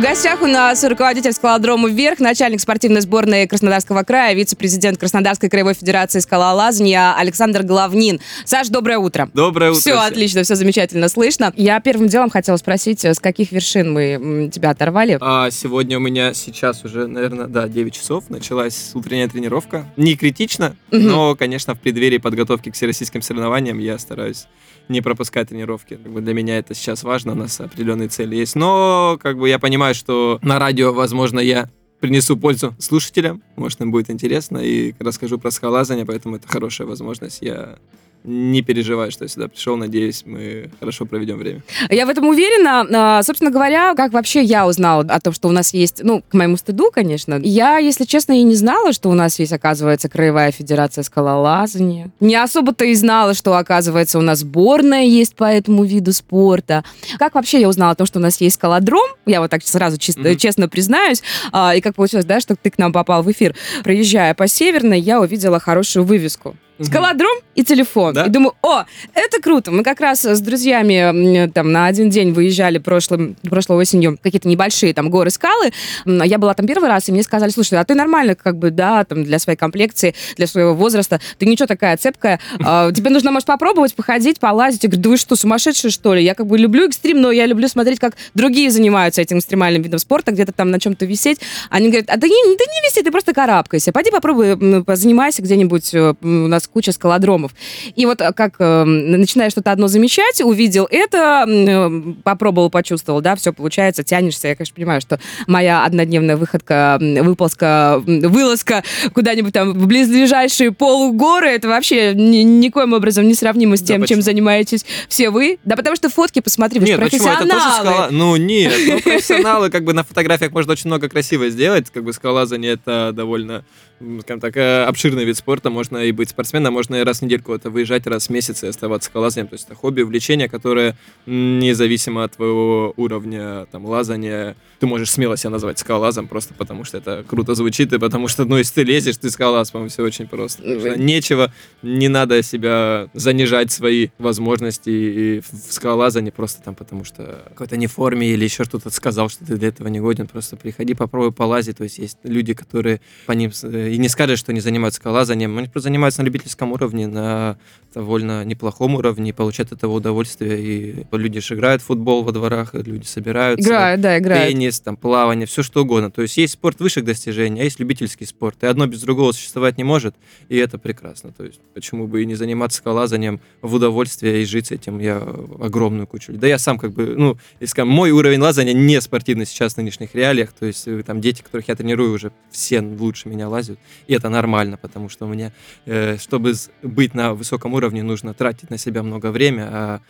В гостях у нас руководитель скалодрома «Вверх», начальник спортивной сборной Краснодарского края, вице-президент Краснодарской краевой федерации скалолазания Александр Главнин. Саш, доброе утро. Доброе утро. Все всем. отлично, все замечательно слышно. Я первым делом хотела спросить, с каких вершин мы тебя оторвали? А, сегодня у меня сейчас уже, наверное, да, 9 часов. Началась утренняя тренировка. Не критично, Мгм. но, конечно, в преддверии подготовки к всероссийским соревнованиям я стараюсь не пропускать тренировки. Как бы для меня это сейчас важно, у нас определенные цели есть. Но, как бы, я понимаю, что на радио, возможно, я принесу пользу слушателям, может, им будет интересно, и расскажу про скалолазание, поэтому это хорошая возможность. Я не переживаю, что я сюда пришел. Надеюсь, мы хорошо проведем время. Я в этом уверена. А, Собственно говоря, как вообще я узнала о том, что у нас есть, ну, к моему стыду, конечно. Я, если честно, и не знала, что у нас есть, оказывается, Краевая Федерация скалолазания. Не особо-то и знала, что, оказывается, у нас сборная есть по этому виду спорта. Как вообще я узнала о том, что у нас есть скалодром? Я вот так сразу чисто- Мгм. честно признаюсь. А, И как получилось, да, что ты к нам попал в эфир. Проезжая по Северной, я увидела хорошую вывеску. Скалодром и телефон. Да? И думаю, о, это круто. Мы как раз с друзьями там на один день выезжали прошлым, прошлой осенью какие-то небольшие там горы, скалы. Я была там первый раз, и мне сказали, слушай, а ты нормально, как бы, да, там для своей комплекции, для своего возраста, ты ничего такая цепкая. А, Тебе нужно, может, попробовать, походить, полазить. Я говорю, да вы что, сумасшедшие, что ли? Я как бы люблю экстрим, но я люблю смотреть, как другие занимаются этим экстремальным видом спорта, где-то там на чем-то висеть. Они говорят, а не, да не виси, ты просто карабкайся. Пойди попробуй, м, позанимайся где-нибудь, э, у нас куча скалодромов. И вот э, как э, начинаешь что-то одно замечать, увидел это, э, попробовал, почувствовал, да, все получается, тянешься. Я, конечно, понимаю, что моя однодневная выходка, выползка, вылазка куда-нибудь там в близлежащие полугоры, это вообще ни- никоим образом не сравнимо с Да тем, чем почему? занимаетесь все вы. Да потому что фотки, посмотри, вы же Нет, почему? Это профессионалы. тоже скала. Ну, нет. Ну, профессионалы, как бы на фотографиях можно очень много красиво сделать. Как бы скалолазание это довольно, скажем так, э, обширный вид спорта. Можно и быть спортсменом, можно и раз в недельку это выезжать, раз в месяц и оставаться скалолазанием. То есть это хобби, увлечение, которое независимо от твоего уровня там лазания. Ты можешь смело себя назвать скалолазом, просто потому что это круто звучит, и потому что, ну, если ты лезешь, ты скалолаз, по-моему, все очень просто. Что Нечего, не надо себя занижать свои возможности и в скалолазании просто там, потому что какой-то не форме или еще что-то сказал, что ты для этого не годен, просто приходи, попробуй полазить. То есть есть люди, которые по ним э, и не скажешь, что они занимаются скалолазанием, они просто занимаются на любительском уровне, на довольно неплохом уровне, и получают от этого удовольствие. И люди же играют в футбол во дворах, люди собираются Играют, да, играют. теннис, там, плавание, все что угодно. То есть есть спорт высших достижений, а есть любительский спорт. И одно без другого существовать не может, и это прекрасно. То есть почему бы и не заниматься скалолазанием в удовольствие и жить с этим я огромную кучу. Да я сам как бы, ну, если мой уровень лазания не спортивный сейчас в нынешних реалиях. То есть э, там дети, которых я тренирую, уже все лучше меня лазят. И это нормально, потому что меня, э, чтобы быть на высоком уровне, нужно тратить на себя много времени, а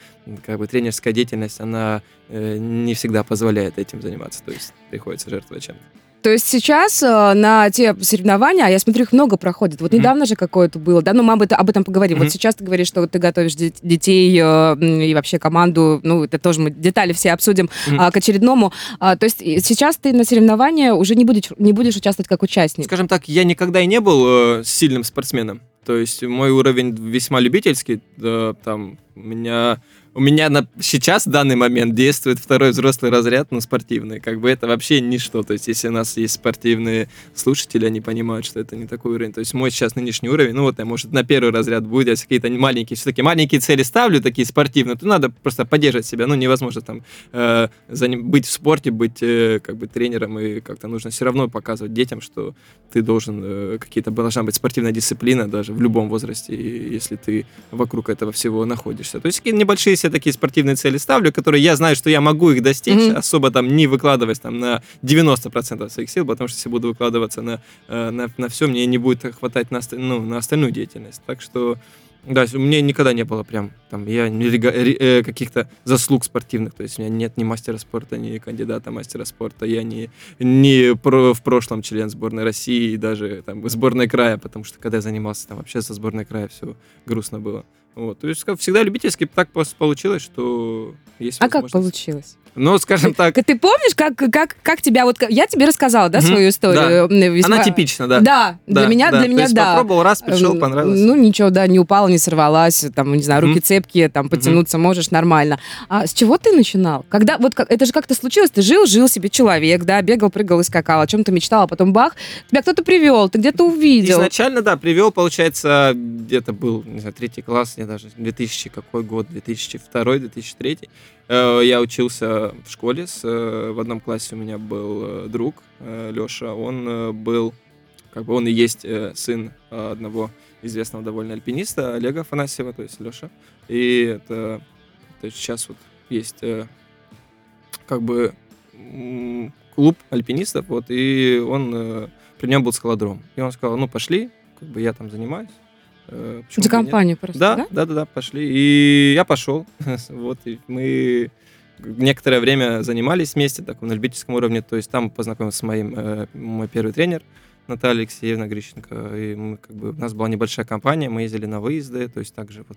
как бы тренерская деятельность, она э, не всегда позволяет этим заниматься. То есть приходится жертвовать чем-то. То есть сейчас э, на те соревнования, а я смотрю, их много проходит. Вот Мгм. недавно же какое-то было, да, ну мы об этом, об этом поговорим. Мгм. Вот сейчас ты говоришь, что ты готовишь де- детей э, и вообще команду, ну это тоже мы детали все обсудим Мгм. а, к очередному. А, то есть и сейчас ты на соревнования уже не будешь, не будешь участвовать как участник. Скажем так, я никогда и не был э, сильным спортсменом. То есть мой уровень весьма любительский. Да, там у меня у меня на, сейчас в данный момент действует второй взрослый разряд, ну, спортивный. Как бы это вообще ничто. То есть, если у нас есть спортивные слушатели, они понимают, что это не такой уровень. То есть, мой сейчас нынешний уровень, ну, вот, я, может, на первый разряд будет, если какие-то маленькие, все-таки маленькие цели ставлю, такие спортивные, то надо просто поддерживать себя. Ну, невозможно там э, быть в спорте, быть э, как бы тренером, и как-то нужно все равно показывать детям, что ты должен, э, какие-то должна быть спортивная дисциплина даже в любом возрасте, если ты вокруг этого всего находишься. То есть какие небольшие себе такие спортивные цели ставлю, которые я знаю, что я могу их достичь, Мгм. особо там не выкладываясь там на 90% своих сил, потому что если буду выкладываться на, э, на, на все, мне не будет хватать на, ну, на остальную деятельность. Так что да, у меня никогда не было прям там я э, каких-то заслуг спортивных, то есть у меня нет ни мастера спорта, ни кандидата мастера спорта, я не, не про- в прошлом член сборной России и даже там сборной края, потому что когда я занимался там вообще со сборной края, все грустно было. Вот. То есть как всегда любительски так просто получилось, что есть А как получилось? Ну, скажем так, Ты помнишь, как, как, как тебя... Вот, я тебе рассказала, да, свою историю? М, весьма- она типична, да. Да, для Да, меня, да. для меня, да. попробовал раз, пришел, понравилось. Ну, ничего, да, не упала, не сорвалась, там, не знаю, руки Мгм. цепкие, там, потянуться можешь нормально. А с чего ты начинал? Когда, вот, как, это же как-то случилось, ты жил, жил себе человек, да, бегал, прыгал и скакал, о чем-то мечтал, а потом бах, тебя кто-то привел, ты где-то увидел. Изначально, да, привел, получается, где-то был, не знаю, третий класс, я даже 2000 какой год, 2002, 2003. Э, Я учился в школе, с, э, в одном классе у меня был э, друг Леша, он был, как бы он и есть сын одного известного довольно альпиниста, Олега Афанасьева, то есть Леша. И это, то есть сейчас вот есть э, как бы клуб альпинистов, вот, и он, э, при нем был скалодром. И он сказал, ну, пошли, как бы я там занимаюсь. э, За и нет?» компанию просто, Да, да? да, да, да, пошли. И я пошел. вот, и мы некоторое время занимались вместе, так, на любительском уровне. То есть там познакомился с моим, э, мой первый тренер, Наталья Алексеевна Грищенко. И мы, как бы, у нас была небольшая компания, мы ездили на выезды, то есть также вот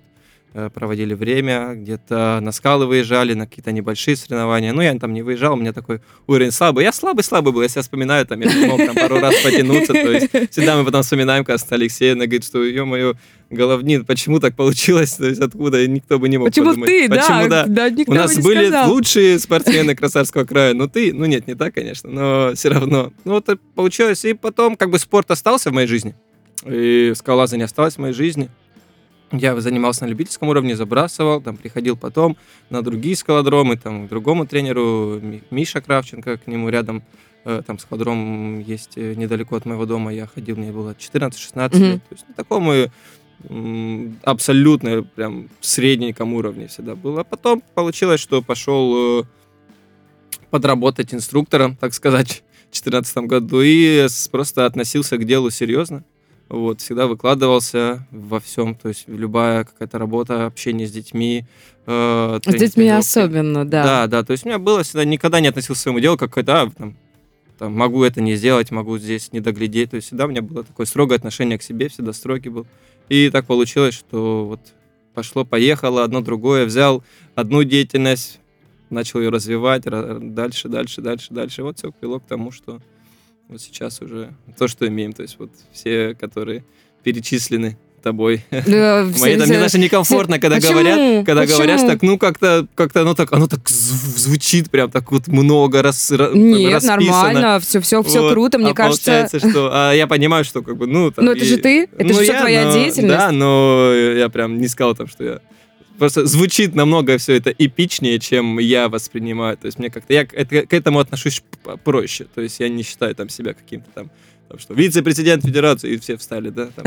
э, проводили время, где-то на скалы выезжали, на какие-то небольшие соревнования. Ну, я там не выезжал, у меня такой уровень слабый. Я слабый-слабый был, я себя вспоминаю, там, я мог там пару раз потянуться, то есть всегда мы потом вспоминаем, Настя Алексеевна говорит, что, ё-моё, головнин, почему так получилось, то есть откуда, никто бы не мог Почему подумать. ты, Почему, да? да? никто У нас были сказал. лучшие спортсмены Красавского края, но ты, ну нет, не так, конечно, но все равно. Ну вот получилось, и потом как бы спорт остался в моей жизни, и скалолазание осталось в моей жизни. Я занимался на любительском уровне, забрасывал, там приходил потом на другие скалодромы, там к другому тренеру, Ми- Миша Кравченко, к нему рядом, э, там скалодром есть э, недалеко от моего дома, я ходил, мне было 14-16 Мгм. лет, то есть на таком и абсолютно прям средненьком уровне всегда было. А потом получилось, что пошел э, подработать инструктором, так сказать, в 2014 году и просто относился к делу серьезно. Вот, всегда выкладывался во всем, то есть любая какая-то работа, общение с детьми. э, С детьми особенно, да. Да, да, то есть у меня было всегда, никогда не относился к своему делу, как это, а, там, там, могу это не сделать, могу здесь не доглядеть. То есть всегда у меня было такое строгое отношение к себе, всегда строгий был. И так получилось, что вот пошло-поехало, одно другое, взял одну деятельность, начал ее развивать, ра- дальше, дальше, дальше, дальше. Вот все привело к тому, что вот сейчас уже то, что имеем. То есть вот все, которые перечислены тобой. Да, Мои все- там все- мне даже некомфортно, когда Почему? говорят, когда Почему? говорят так, ну как-то, как-то оно так, оно так зв- звучит прям так вот много раз, ра- Нет, расписано. нормально, все, все, все Вот. круто, мне а кажется. получается, что, а я понимаю, что как бы, ну там. Ну, это же и- ты, это ну, же всё я, твоя но- деятельность. Да, но я прям не сказал там, что я Просто звучит намного все это эпичнее, чем я воспринимаю. То есть мне как-то я к, это- к этому отношусь проще. То есть я не считаю там себя каким-то там там что вице-президент федерации, и все встали, да? Там,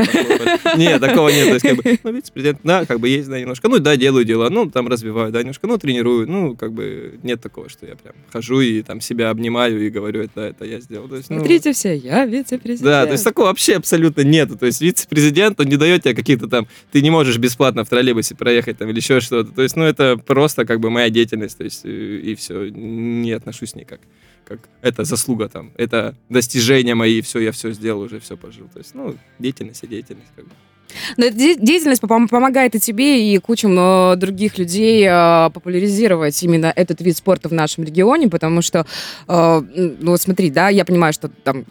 нет, такого нет. То есть, как бы, ну, вице-президент, да, как бы есть, да, немножко. Ну, да, делаю дела, ну, там развиваю, да, немножко, ну, тренирую. Ну, как бы нет такого, что я прям хожу и там себя обнимаю и говорю, это, это я сделал. То есть, ну, Смотрите все, я вице-президент. да, то есть такого вообще абсолютно нету. То есть вице-президент, он не дает тебе каких-то там... Ты не можешь бесплатно в троллейбусе проехать там или еще что-то. То есть, ну, это просто как бы моя деятельность. То есть, э, и все. Не отношусь никак. Как это заслуга там. Это достижения мои, все, я все сделал, уже все пожил. То есть, ну, деятельность и деятельность. Как бы. Но эта де- деятельность пом- помогает и тебе, и кучам э, других людей э, популяризировать именно этот вид спорта в нашем регионе, потому что, э, ну вот смотри, да, я понимаю, что там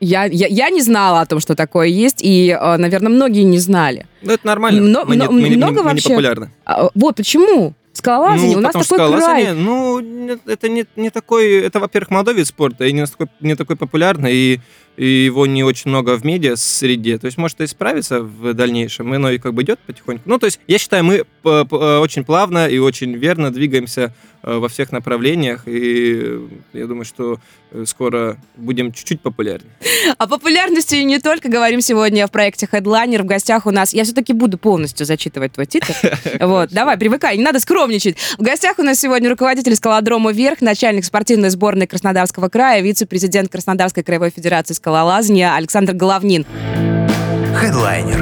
я, я, я не знала о том, что такое есть, и, наверное, многие не знали. Ну, это нормально. Мно- мы, не, мно- мы, не- много мы не вообще? популярны. А, вот почему? Скалолазание, ну, у нас такой что край. скалолазание, ну, это не, не такой, это, во-первых, молодой вид спорта, и не, такой, не такой популярный, и, и его не очень много в медиа среде. То есть, может, и справиться в дальнейшем, и оно и как бы идет потихоньку. Ну, то есть, я считаю, мы п- э, очень плавно и очень верно двигаемся э, во всех направлениях, и я думаю, что э, скоро будем чуть-чуть популярнее. О популярности не только говорим сегодня в проекте Headliner. В гостях у нас... Я все-таки буду полностью зачитывать твой титр. Вот, давай, привыкай, не надо скромничать. В гостях у нас сегодня руководитель скалодрома «Вверх», начальник спортивной сборной Краснодарского края, вице-президент Краснодарской краевой федерации скалолазания Александр Головнин. Хедлайнер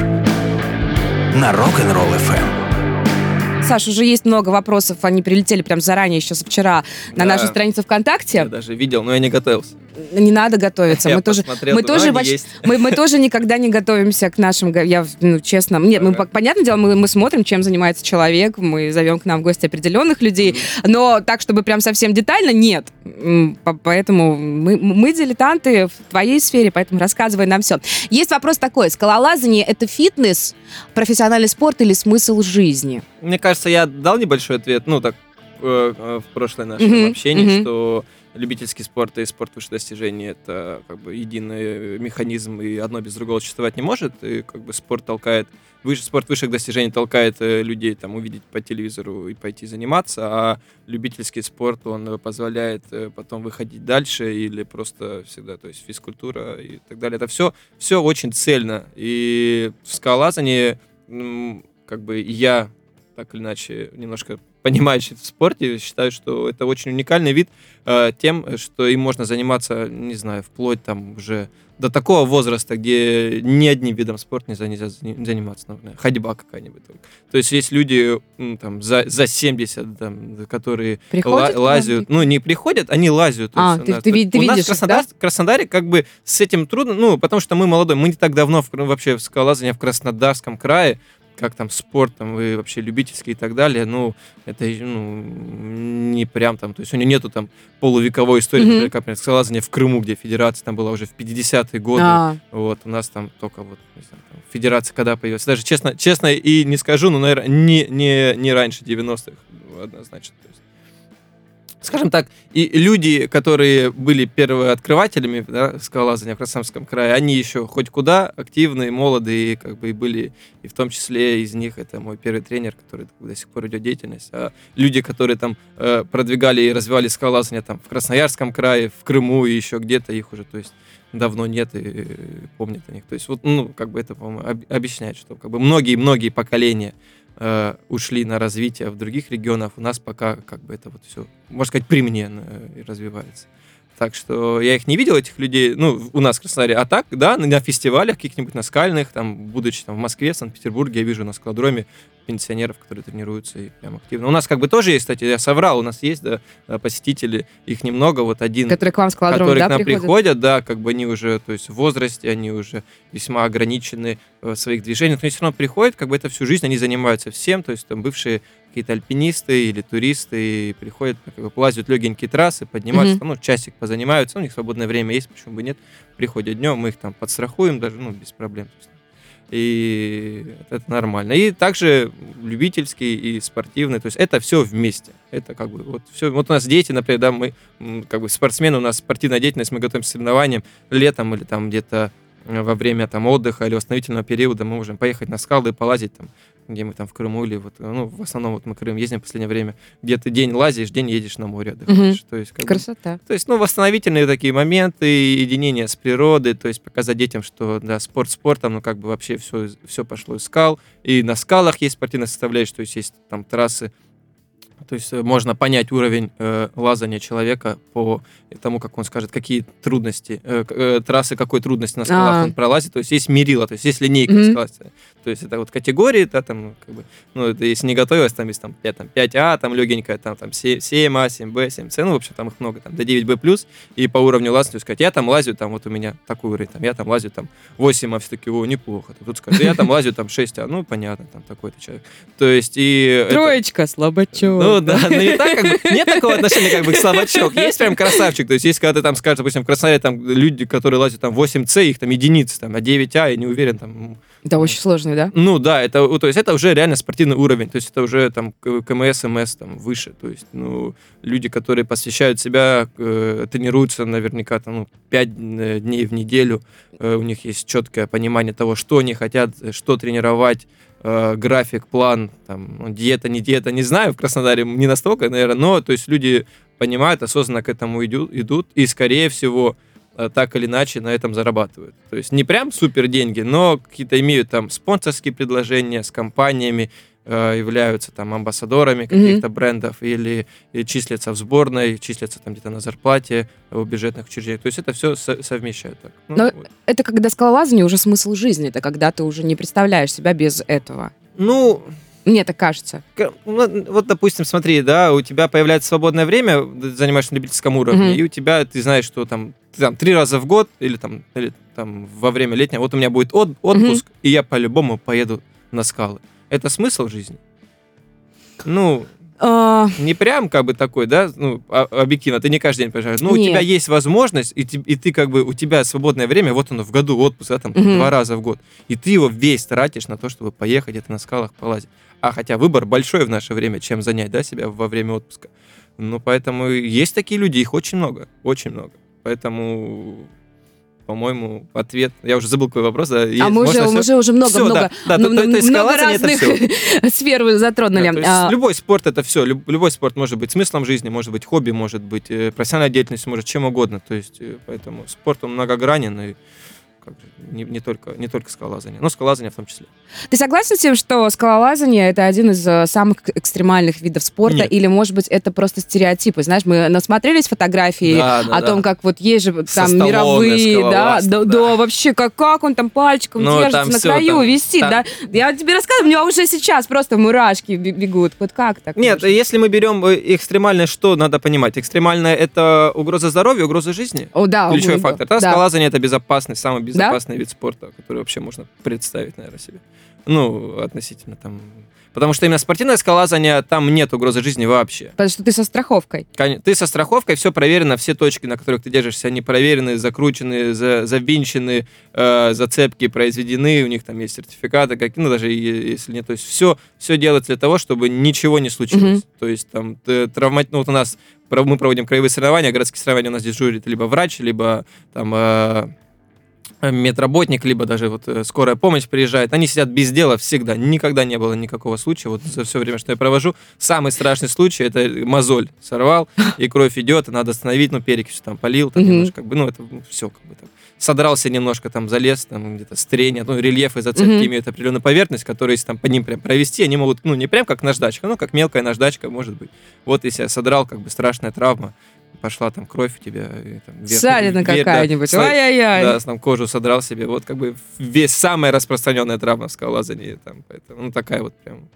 на Rock'n'Roll FM. Саш, уже есть много вопросов, они прилетели прям заранее, еще со вчера, на Да. нашу страницу Я ВКонтакте. даже видел, но я не готовился. Не надо готовиться. Я мы тоже, мы тоже, есть. мы, мы тоже никогда не готовимся к нашим, я, ну, честно, нет, мы, понятное дело, мы, мы смотрим, чем занимается человек, мы зовем к нам в гости определенных людей, но так, чтобы прям совсем детально, нет. Поэтому мы, мы дилетанты в твоей сфере, поэтому рассказывай нам все. Есть вопрос такой, скалолазание — это фитнес, профессиональный спорт или смысл жизни? Мне кажется, я дал небольшой ответ, ну, так, э, э, в прошлое наше Мгм, общение, что любительский спорт и спорт высших достижений — это как бы единый механизм, и одно без другого существовать не может, и как бы спорт толкает, выше, спорт высших достижений толкает э, людей там увидеть по телевизору и пойти заниматься, а любительский спорт, он позволяет э, потом выходить дальше или просто всегда, то есть физкультура и так далее. Это все, все очень цельно, и в скалолазании как бы я так или иначе немножко понимающий в спорте, считаю, что это очень уникальный вид э, тем, что им можно заниматься, не знаю, вплоть там уже до такого возраста, где ни одним видом спорта нельзя, нельзя зани- заниматься, например, ходьба какая-нибудь. только. То есть есть люди м, там за, за 70, там, которые Приходят ла- лазят, ну не приходят, они лазят. А, есть ты- нас- ты есть ты у нас видишь в их, Краснодар- Краснодаре как бы с этим трудно, ну потому что мы молодой, мы не так давно в, вообще в скалолазании в Краснодарском крае, как там спорт, там, и вообще любительский и так далее, ну, это ну, не прям там, то есть у него нету там полувековой истории, Мгм. например, как, например, скалолазание в Крыму, где федерация там была уже в 50-е годы, А, вот, у нас там только вот, не знаю, там, федерация когда появилась, даже честно, честно и не скажу, но, наверное, не, не, не раньше 90-х, однозначно, то есть скажем так, и люди, которые были первооткрывателями да, скалолазания в Краснодарском крае, они еще хоть куда активные, молодые, как бы и были, и в том числе из них это мой первый тренер, который до сих пор идет деятельность. А люди, которые там э, продвигали и развивали скалолазание там в Красноярском крае, в Крыму и еще где-то, их уже, то есть давно нет и э, помнят о них. То есть вот, ну, как бы это, по-моему, об- объясняет, что как бы многие-многие поколения э, ушли на развитие в других регионах, у нас пока как бы это вот все, можно сказать, при мне э, развивается. Так что я их не видел, этих людей, ну, у нас в Краснодаре. А так, да, на, фестивалях каких-нибудь, на скальных, там, будучи там в Москве, Санкт-Петербурге, я вижу на скалодроме пенсионеров, которые тренируются и прям активно. У нас как бы тоже есть, кстати, я соврал, у нас есть, да, э, посетители, их немного, вот один которые к вам скалодром, которые да, к нам приходят? приходят, да, как бы они уже, то есть в возрасте, они уже весьма ограничены в своих движениях, но все равно приходят, как бы это всю жизнь они занимаются всем, то есть там бывшие какие-то альпинисты или туристы приходят, как бы плазят легенькие трассы, поднимаются, там, ну, часик позанимаются, у них свободное время есть, почему бы нет, приходят днем, мы их там подстрахуем даже, ну, без проблем. Есть, И это нормально. И также любительский и спортивный. То есть это все вместе. Это как бы вот все. Вот у нас дети, например, да, мы как бы спортсмены, у нас спортивная деятельность, мы готовимся к соревнованиям летом или там где-то во время там отдыха или восстановительного периода мы можем поехать на скалы и полазить там, где мы там в Крыму или вот, ну, в основном вот мы в Крым ездим в последнее время, где ты день лазишь, день едешь на море отдыхаешь. То есть, как бы, Красота. то есть, ну, восстановительные такие моменты, единение с природой, то есть показать детям, что, да, спорт спортом, ну, как бы вообще все, все пошло из скал, и на скалах есть спортивная составляющая, то есть есть там трассы, то есть э, можно понять уровень э, лазания человека по тому, как он скажет, какие трудности, э, э, трассы какой трудности на скалах А. он пролазит. То есть есть мерила, то есть есть линейка Мгм. скалах. То есть это вот категории, да, там, ну, как бы, ну, это если не готовилась, там есть там 5, там, 5А, там легенькая, там, там 7А, 7Б, 7С, ну, в общем, там их много, там, до 9Б+, и по уровню лазания, то есть сказать, я там лазю, там, вот у меня такой уровень, там, я там лазю, там, 8А, все таки о, неплохо. Тут сказать, я там лазю, там, 6А, ну, понятно, там, такой-то человек. То есть, и... это- Троечка, слабачок. ну да, но не так, как бы, нет такого отношения, как бы, к слабачок. Есть прям красавчик. То есть, есть, когда ты там скажешь, допустим, в Краснодаре там люди, которые лазят там 8С, их там единицы, там, а 9А, я не уверен, там, Да, очень сложный, да? ну да, это, то есть это уже реально спортивный уровень, то есть это уже там КМС, МС там выше, то есть ну люди, которые посвящают себя, э, тренируются наверняка там ну, 5 дней в неделю, э, у них есть четкое понимание того, что они хотят, э, что тренировать, э, график, план, там диета, не диета, не знаю, в Краснодаре не настолько, наверное, но то есть люди понимают, осознанно к этому идут, идут и скорее всего э, так или иначе на этом зарабатывают. То есть не прям супер деньги, но какие-то имеют там спонсорские предложения с компаниями, э, являются там амбассадорами каких-то брендов или, и числятся в сборной, числятся там где-то на зарплате у бюджетных учреждений. То есть это все совмещают так. Ну, Но- вот. Это когда скалолазание уже смысл жизни, это когда ты уже не представляешь себя без этого. Ну, Мне так кажется. Ну, вот, допустим, смотри, да, у тебя появляется свободное время, ты занимаешься на любительском уровне, Мгм. и у тебя, ты знаешь, что там, ты там три раза в год или там, или, там во время летнего, вот у меня будет от- отпуск, и я по-любому поеду на скалы. Это смысл жизни? Ну, А, не прям как бы такой, да, ну, а- объективно, ты не каждый день приезжаешь. Но у тебя есть возможность, и, ты- и ты как бы, у тебя свободное время, вот оно в году отпуск, да, там два раза в год. И ты его весь тратишь на то, чтобы поехать где-то на скалах полазить. А хотя выбор большой в наше время, чем занять, да, себя во время отпуска. Ну, поэтому есть такие люди, их очень много, очень много. Поэтому, по-моему, ответ... Я уже забыл какой вопрос. Да, а мы уже, мы всё- уже, уже много, всё, много, да, ну, то- много это разных сфер затронули. Да, А, любой спорт это все. любой спорт может быть смыслом жизни, может быть хобби, может быть э, профессиональной деятельностью, может чем угодно. То есть э, поэтому спорт он многогранен и как же, не, не только не только скалолазание, но скалолазание в том числе. Ты согласен с тем, что скалолазание это один из э, самых экстремальных видов спорта? Нет. Или, может быть, это просто стереотипы? Знаешь, мы насмотрелись фотографии Да, да, о да. том, как вот есть же Со там сталлоне мировые, да, да, да. да, вообще, как, как он там пальчиком Ну, держится там на всё, краю, там- висит, там- да. Я тебе рассказываю, у меня уже сейчас просто мурашки бе- бегут. Вот как так? Нет, можно? если мы берем э, экстремальное, что надо понимать? Экстремальное это угроза здоровья, угроза жизни. О, да, Ключевой угу, фактор. Да, да. скалолазание это безопасный, самый безопасный вид спорта, который вообще можно представить, наверное, себе. Ну, относительно там. Потому что именно спортивное скалолазание, там нет угрозы жизни вообще. Потому что ты со страховкой. Ты со страховкой, все проверено, все точки, на которых ты держишься, они проверены, закручены, за- завинчены, э, зацепки произведены, у них там есть сертификаты, как, ну, даже если нет, то есть все, все делается для того, чтобы ничего не случилось. Мгм. То есть там травма, ну, вот у нас мы проводим краевые соревнования, городские соревнования у нас дежурит либо врач, либо там э, медработник, либо даже вот э, скорая помощь приезжает. Они сидят без дела всегда. Никогда не было никакого случая. Вот за все время, что я провожу, самый страшный случай это мозоль сорвал, и кровь идет, и надо остановить, ну, перекись там полил, там немножко, как бы, ну, это все как бы так. Содрался немножко, там залез, там где-то стрение, ну, рельефы зацепки имеют определенную поверхность, которую, если там по ним прям провести, они могут, ну, не прям как наждачка, ну, как мелкая наждачка, может быть. Вот если я содрал, как бы страшная травма, пошла там кровь у тебя. и там Ссадина да, какая-нибудь. слой- Ай-яй-яй. да, там кожу содрал себе. Вот как бы весь самая распространенная травма в скалолазании. Там, поэтому, ну, такая вот прям.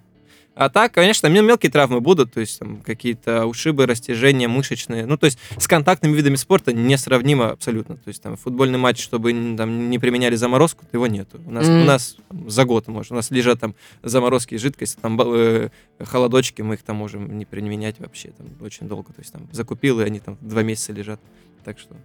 А так, конечно, мел- мелкие травмы будут, то есть там какие-то ушибы, растяжения мышечные. Ну, то есть с контактными видами спорта несравнимо абсолютно. То есть там футбольный матч, чтобы там не применяли заморозку, его нету. У нас, Мгм. у нас там, за год может. У нас лежат там заморозки, жидкости, там э, холодочки, мы их там можем не применять вообще там очень долго. То есть там закупил, и они там два месяца лежат. Так что...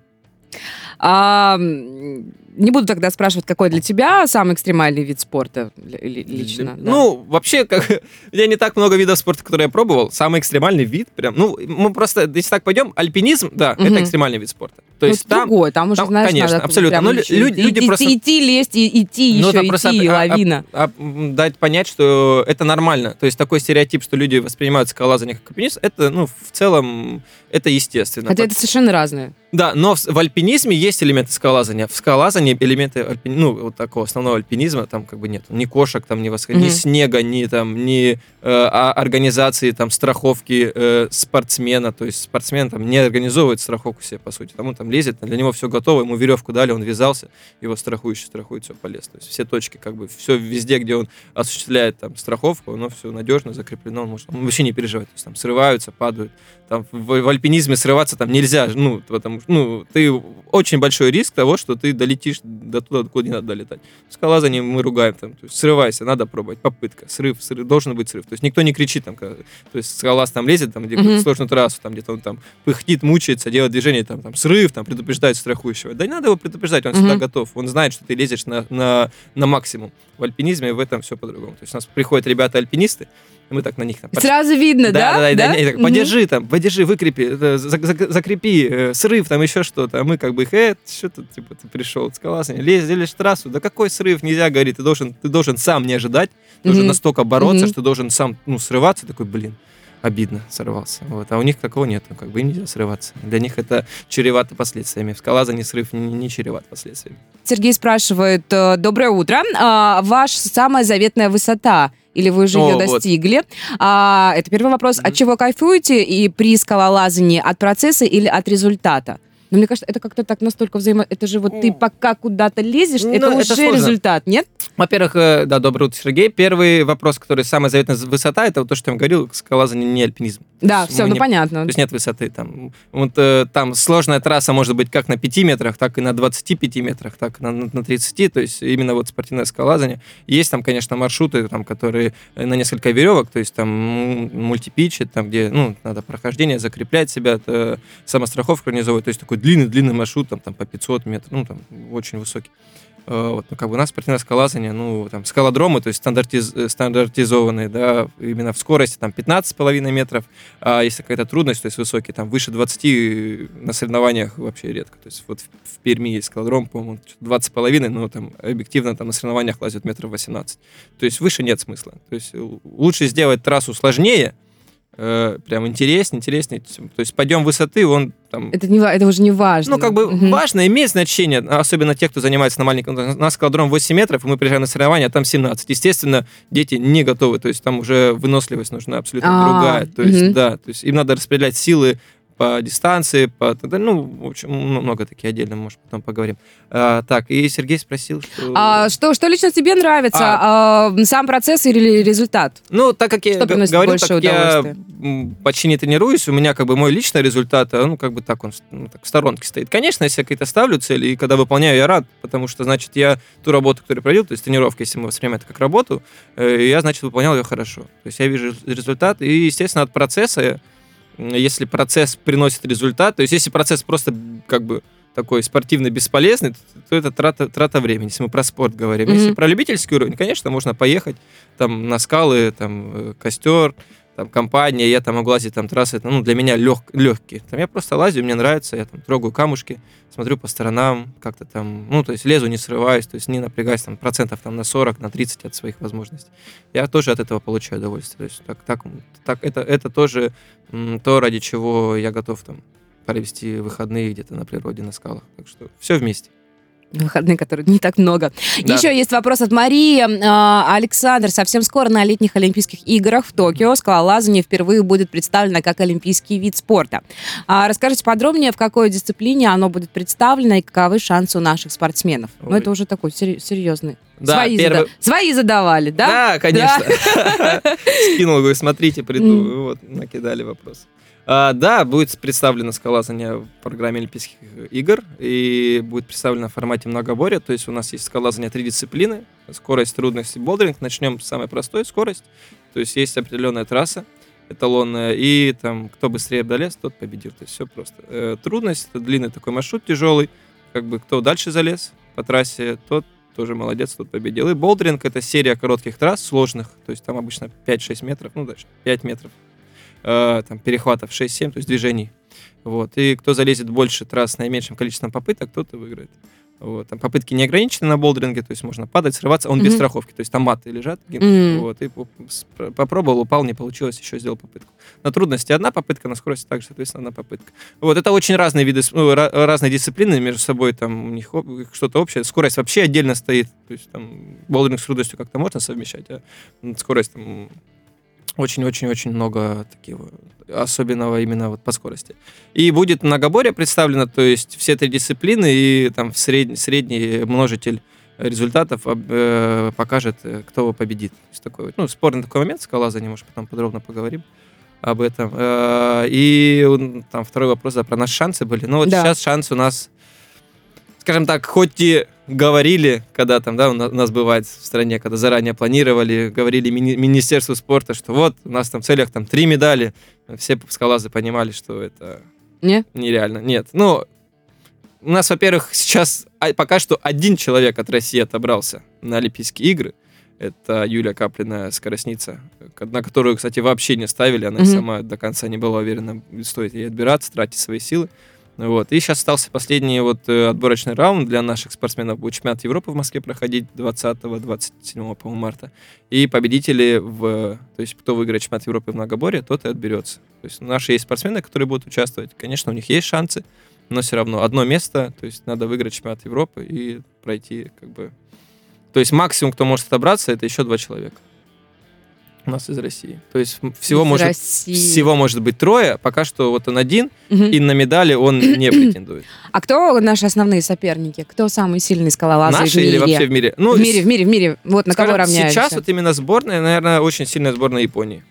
А, не буду тогда спрашивать, какой для тебя самый экстремальный вид спорта ли- ли- лично. да. Ну, вообще, как, меня не так много видов спорта, которые я пробовал. Самый экстремальный вид, прям, ну, мы просто, если так пойдем, альпинизм, да, Мгм. это экстремальный вид спорта. То Ну, есть там, другое, там уже, там, знаешь, конечно, надо абсолютно. Ну, еще лю- идти- люди идти, просто- идти, лезть, и идти, Ну, еще это просто идти, об- об- лавина. а, м, дать понять, что это нормально. То есть такой стереотип, что люди воспринимают скалолазание как альпинизм, это, ну, в целом, это естественно. Хотя это совершенно разное. Да, но в, в альпинизме есть элементы скалолазания. В скалолазании элементы альпини- ну, вот такого основного альпинизма там как бы нет. Ни кошек там, ни, восход... ни Мгм. снега, ни там, ни э, а- организации там страховки э, спортсмена. То есть спортсмен там не организовывает страховку себе, по сути. Там он там лезет, для него все готово, ему веревку дали, он вязался, его страхующий страхует, все полез. То есть все точки, как бы, все везде, где он осуществляет там страховку, оно все надежно закреплено, он, может, он вообще не переживает. То есть там срываются, падают. Там в, в альпинизме срываться там нельзя, ну, потому что, ну, ты очень большой риск того, что ты долетишь до туда, куда не надо долетать. Скалолазание мы ругаем там, то есть срывайся, надо пробовать, попытка, срыв, срыв, должен быть срыв. То есть никто не кричит там, когда- то есть скалолаз там лезет, там, где Мгм. mm сложную трассу, там где-то он там пыхтит, мучается, делает движение, там, там срыв, там предупреждает страхующего. Да не надо его предупреждать, он всегда Мгм. готов, он знает, что ты лезешь на, на, на максимум. В альпинизме в этом все по-другому. То есть у нас приходят ребята-альпинисты, и мы так на них там Сразу видно, да? да, да, да, и так, подержи там, подержи, выкрепи, э, зак- зак- закрепи, э, срыв, там еще что-то. А мы как бы, их, э, что тут, типа, ты пришел, скалолазание, лезь, лезешь трассу, да какой срыв, нельзя, говорит, ты должен, ты должен сам не ожидать, должен Мгм. настолько бороться, Мгм. что должен сам, ну, срываться, такой, блин, обидно, сорвался. Вот. А у них такого нет, как бы им нельзя срываться. Для них это чревато последствиями. В скалолазании срыв не, не чреват последствиями. Сергей спрашивает, э, доброе утро, А, ваша самая заветная высота? Или вы уже О, ее вот. достигли? А, это первый вопрос. Мгм. От чего кайфуете и при скалолазании? От процесса или от результата? Но мне кажется, это как-то так настолько взаимо... Это же вот ты пока куда-то лезешь, Ну, это это уже сложно. результат, нет? Во-первых, э, да, доброе утро, Сергей. Первый вопрос, который самая заветная высота, это вот то, что я вам говорил, скалолазание не альпинизм. Да, все, ну не- понятно. То есть нет высоты там. Вот э, там сложная трасса может быть как на 5 метрах, так и на 25 метрах, так и на, на 30. То есть именно вот спортивное скалолазание. Есть там, конечно, маршруты, там, которые э, на несколько веревок, то есть там мультипичи, там, где ну, надо прохождение, закреплять себя, э, самостраховку организовывать. То есть такой длинный-длинный маршрут, там, там по 500 метров, ну, там очень высокий. Э, Вот, ну, как бы у нас спортивное скалолазание, ну, там, скалодромы, то есть стандартиз- э, стандартизованные, да, именно в скорости, там, 15,5 метров, а если какая-то трудность, то есть высокий, там, выше 20 на соревнованиях вообще редко. То есть вот в, в Перми есть скалодром, по-моему, 20,5, но там объективно там на соревнованиях лазят метров 18. То есть выше нет смысла. То есть лучше сделать трассу сложнее, э, прям интереснее, интереснее. То есть подъем высоты, он там Это, не, это уже не важно. ну, как бы Мгм. важно, имеет значение, особенно те, кто занимается на маленьком. У нас скалодром 8 метров, и мы приезжаем на соревнования, а там 17. Естественно, дети не готовы, то есть там уже выносливость нужна абсолютно А, другая. То есть, мгм. да, то есть им надо распределять силы по дистанции, по, т.д. ну, в общем, много таких отдельно, может, потом поговорим. А, так, и Сергей спросил, что... А, что, что лично тебе нравится? А, сам процесс или результат? Ну, так как я Что г- приносит говорил, больше так я почти не тренируюсь, у меня как бы мой личный результат, а, ну, как бы так он ну, так, в сторонке стоит. Конечно, если я какие-то ставлю цели, и когда выполняю, я рад, потому что, значит, я ту работу, которую проводил, то есть тренировка, если мы воспринимаем это как работу, э, я, значит, выполнял ее хорошо. То есть я вижу результат, и, естественно, от процесса, если процесс приносит результат, то есть если процесс просто как бы такой спортивно бесполезный, то это трата, трата времени, если мы про спорт говорим. Если Мгм. про любительский уровень, конечно, можно поехать там на скалы, там э, костер, там компания, я там могу лазить, там трассы, это, ну, для меня лег, легкие. Там я просто лазю, мне нравится, я там трогаю камушки, смотрю по сторонам, как-то там, ну, то есть лезу, не срываюсь, то есть не напрягаюсь там процентов там на 40, на 30 от своих возможностей. Я тоже от этого получаю удовольствие. То есть так, так, так это, это тоже то, ради чего я готов там провести выходные где-то на природе, на скалах. Так что все вместе. Выходные, которые не так много. Да. Еще есть вопрос от Марии. А, Александр, совсем скоро на летних Олимпийских играх в Токио скалолазание впервые будет представлено как олимпийский вид спорта. А, расскажите подробнее, в какой дисциплине оно будет представлено и каковы шансы у наших спортсменов. Ну, Ой. это уже такой серьезный. Да, Свои, первый- зада- Свои задавали, да? Да, конечно. Скинул, говорю, смотрите, приду. Вот, накидали вопрос. А, да, будет представлено скалолазание в программе Олимпийских игр и будет представлено в формате многоборья. То есть у нас есть скалолазание три дисциплины. Скорость, трудность и болдеринг. Начнем с самой простой скорость. То есть есть определенная трасса эталонная, и там кто быстрее долез, тот победил. То есть все просто. Э, трудность — это длинный такой маршрут тяжелый. Как бы кто дальше залез по трассе, тот тоже молодец, тот победил. И болдеринг — это серия коротких трасс, сложных, то есть там обычно 5-6 метров, ну даже 5 метров, э, там перехватов 6-7, то есть движений. Вот. И кто залезет больше трасс с наименьшим количеством попыток, тот и выиграет. Вот. Там попытки не ограничены на болдеринге, то есть можно падать, срываться, он без Мгм. страховки, то есть там маты лежат, Мгм. вот, и попробовал, упал, не получилось, еще сделал попытку. На трудности одна попытка, на скорости также, соответственно, одна попытка. Вот, это очень разные виды, ну, ра- разные дисциплины между собой, там у них что-то общее. Скорость вообще отдельно стоит, то есть там болдеринг с трудностью как-то можно совмещать, а скорость там очень-очень-очень много такого особенного именно вот по скорости. И будет многоборье представлено, то есть все три дисциплины и там средний, средний множитель результатов э, покажет, э, кто победит. То есть такой, ну, спорный такой момент, скалолазание, может, потом подробно поговорим об этом. Э, И там второй вопрос, да, про наши шансы были. Ну, вот Да. сейчас шанс у нас, скажем так, хоть и говорили, когда там, да, у на- у нас бывает в стране, когда заранее планировали, говорили мини- Министерству спорта, что вот, у нас там в целях там три медали, все скалазы понимали, что это Не? нереально. Нет, ну, у нас, во-первых, сейчас а, пока что один человек от России отобрался на Олимпийские игры. Это Юлия Каплина, скоростница, на которую, кстати, вообще не ставили. Она Мгм. сама до конца не была уверена, стоит ей отбираться, тратить свои силы. Вот. И сейчас остался последний вот э, отборочный раунд для наших спортсменов. Будет чемпионат Европы в Москве проходить 20-27, по-моему, марта. И победители в... То есть, кто выиграет чемпионат Европы в многоборье, тот и отберется. То есть, наши есть спортсмены, которые будут участвовать. Конечно, у них есть шансы, но все равно одно место, то есть, надо выиграть чемпионат Европы и пройти, как бы... То есть, максимум, кто может отобраться, это еще два человека. У нас из России. То есть всего Из может России. всего может быть трое, пока что вот он один, Мгм. и на медали он не претендует. А кто наши основные соперники? Кто самый сильный скалолазы Наши в мире? или вообще в мире? Ну, в мире, в мире, в мире. Вот на кого скажем, равняешься? Сейчас вот именно сборная, наверное, очень сильная сборная Японии.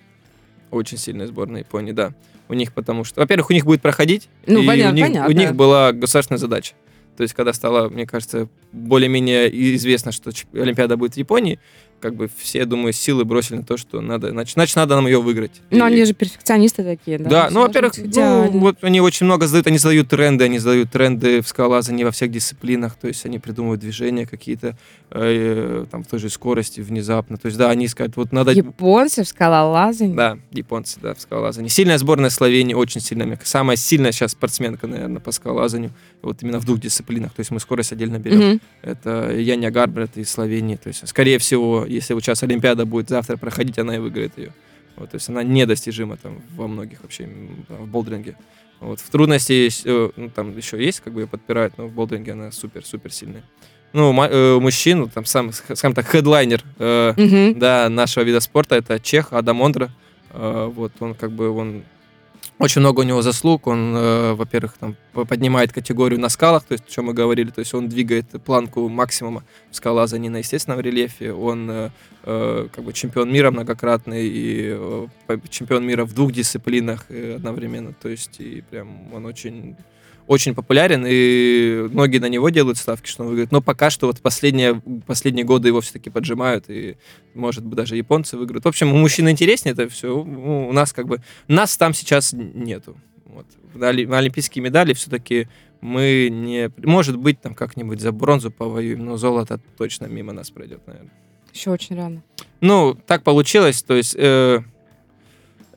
Очень сильная сборная Японии, да. У них потому что, во-первых, у них будет проходить, Ну, и понятно, у, них, понятно. у них была государственная задача. То есть, когда стало, мне кажется, более-менее известно, что Олимпиада будет в Японии, как бы все, думаю, силы бросили на то, что надо, значит, значит надо нам ее выиграть. Ну, И- они же перфекционисты такие, да? да, ну, во-первых, ну, вот они очень много задают, они задают тренды, они задают тренды в скалолазании во всех дисциплинах, то есть они придумывают движения какие-то, э, там, в той же скорости внезапно, то есть, да, они скажут, вот надо... Японцы в скалолазании? Да, японцы, да, в скалолазании. Сильная сборная Словении, очень сильная. Самая сильная сейчас спортсменка, наверное, по скалолазанию. Вот именно в двух дисциплинах. То есть мы скорость отдельно берем. Мгм. Это Яня Гарбер, это из Словении. То есть, скорее всего, если вот сейчас Олимпиада будет завтра проходить, она и выиграет ее. Вот, то есть она недостижима там во многих вообще м, в болдеринге. Вот. В трудности есть, э, ну, там еще есть, как бы ее подпирают, но в болдеринге она супер-супер сильная. Ну, э, у мужчин, ну, там сам, скажем так, хедлайнер э, Мгм. да, нашего вида спорта это чех Адам Ондра. Э, Вот он как бы он очень много у него заслуг. Он, э, во-первых, там поднимает категорию на скалах, то есть о чем мы говорили, то есть он двигает планку максимума в скалолазании на естественном рельефе. Он э, э, как бы чемпион мира многократный и э, чемпион мира в двух дисциплинах э, одновременно. То есть и прям он очень очень популярен, и многие на него делают ставки, что он выиграет. Но пока что вот последние, последние годы его все-таки поджимают, и, может быть, даже японцы выиграют. В общем, у мужчин интереснее это все. У нас как бы... Нас там сейчас нету. Вот. На, оли- на олимпийские медали все-таки мы не... Может быть, там как-нибудь за бронзу повоюем, но золото точно мимо нас пройдет, наверное. Еще очень рано. Ну, так получилось, то есть... э,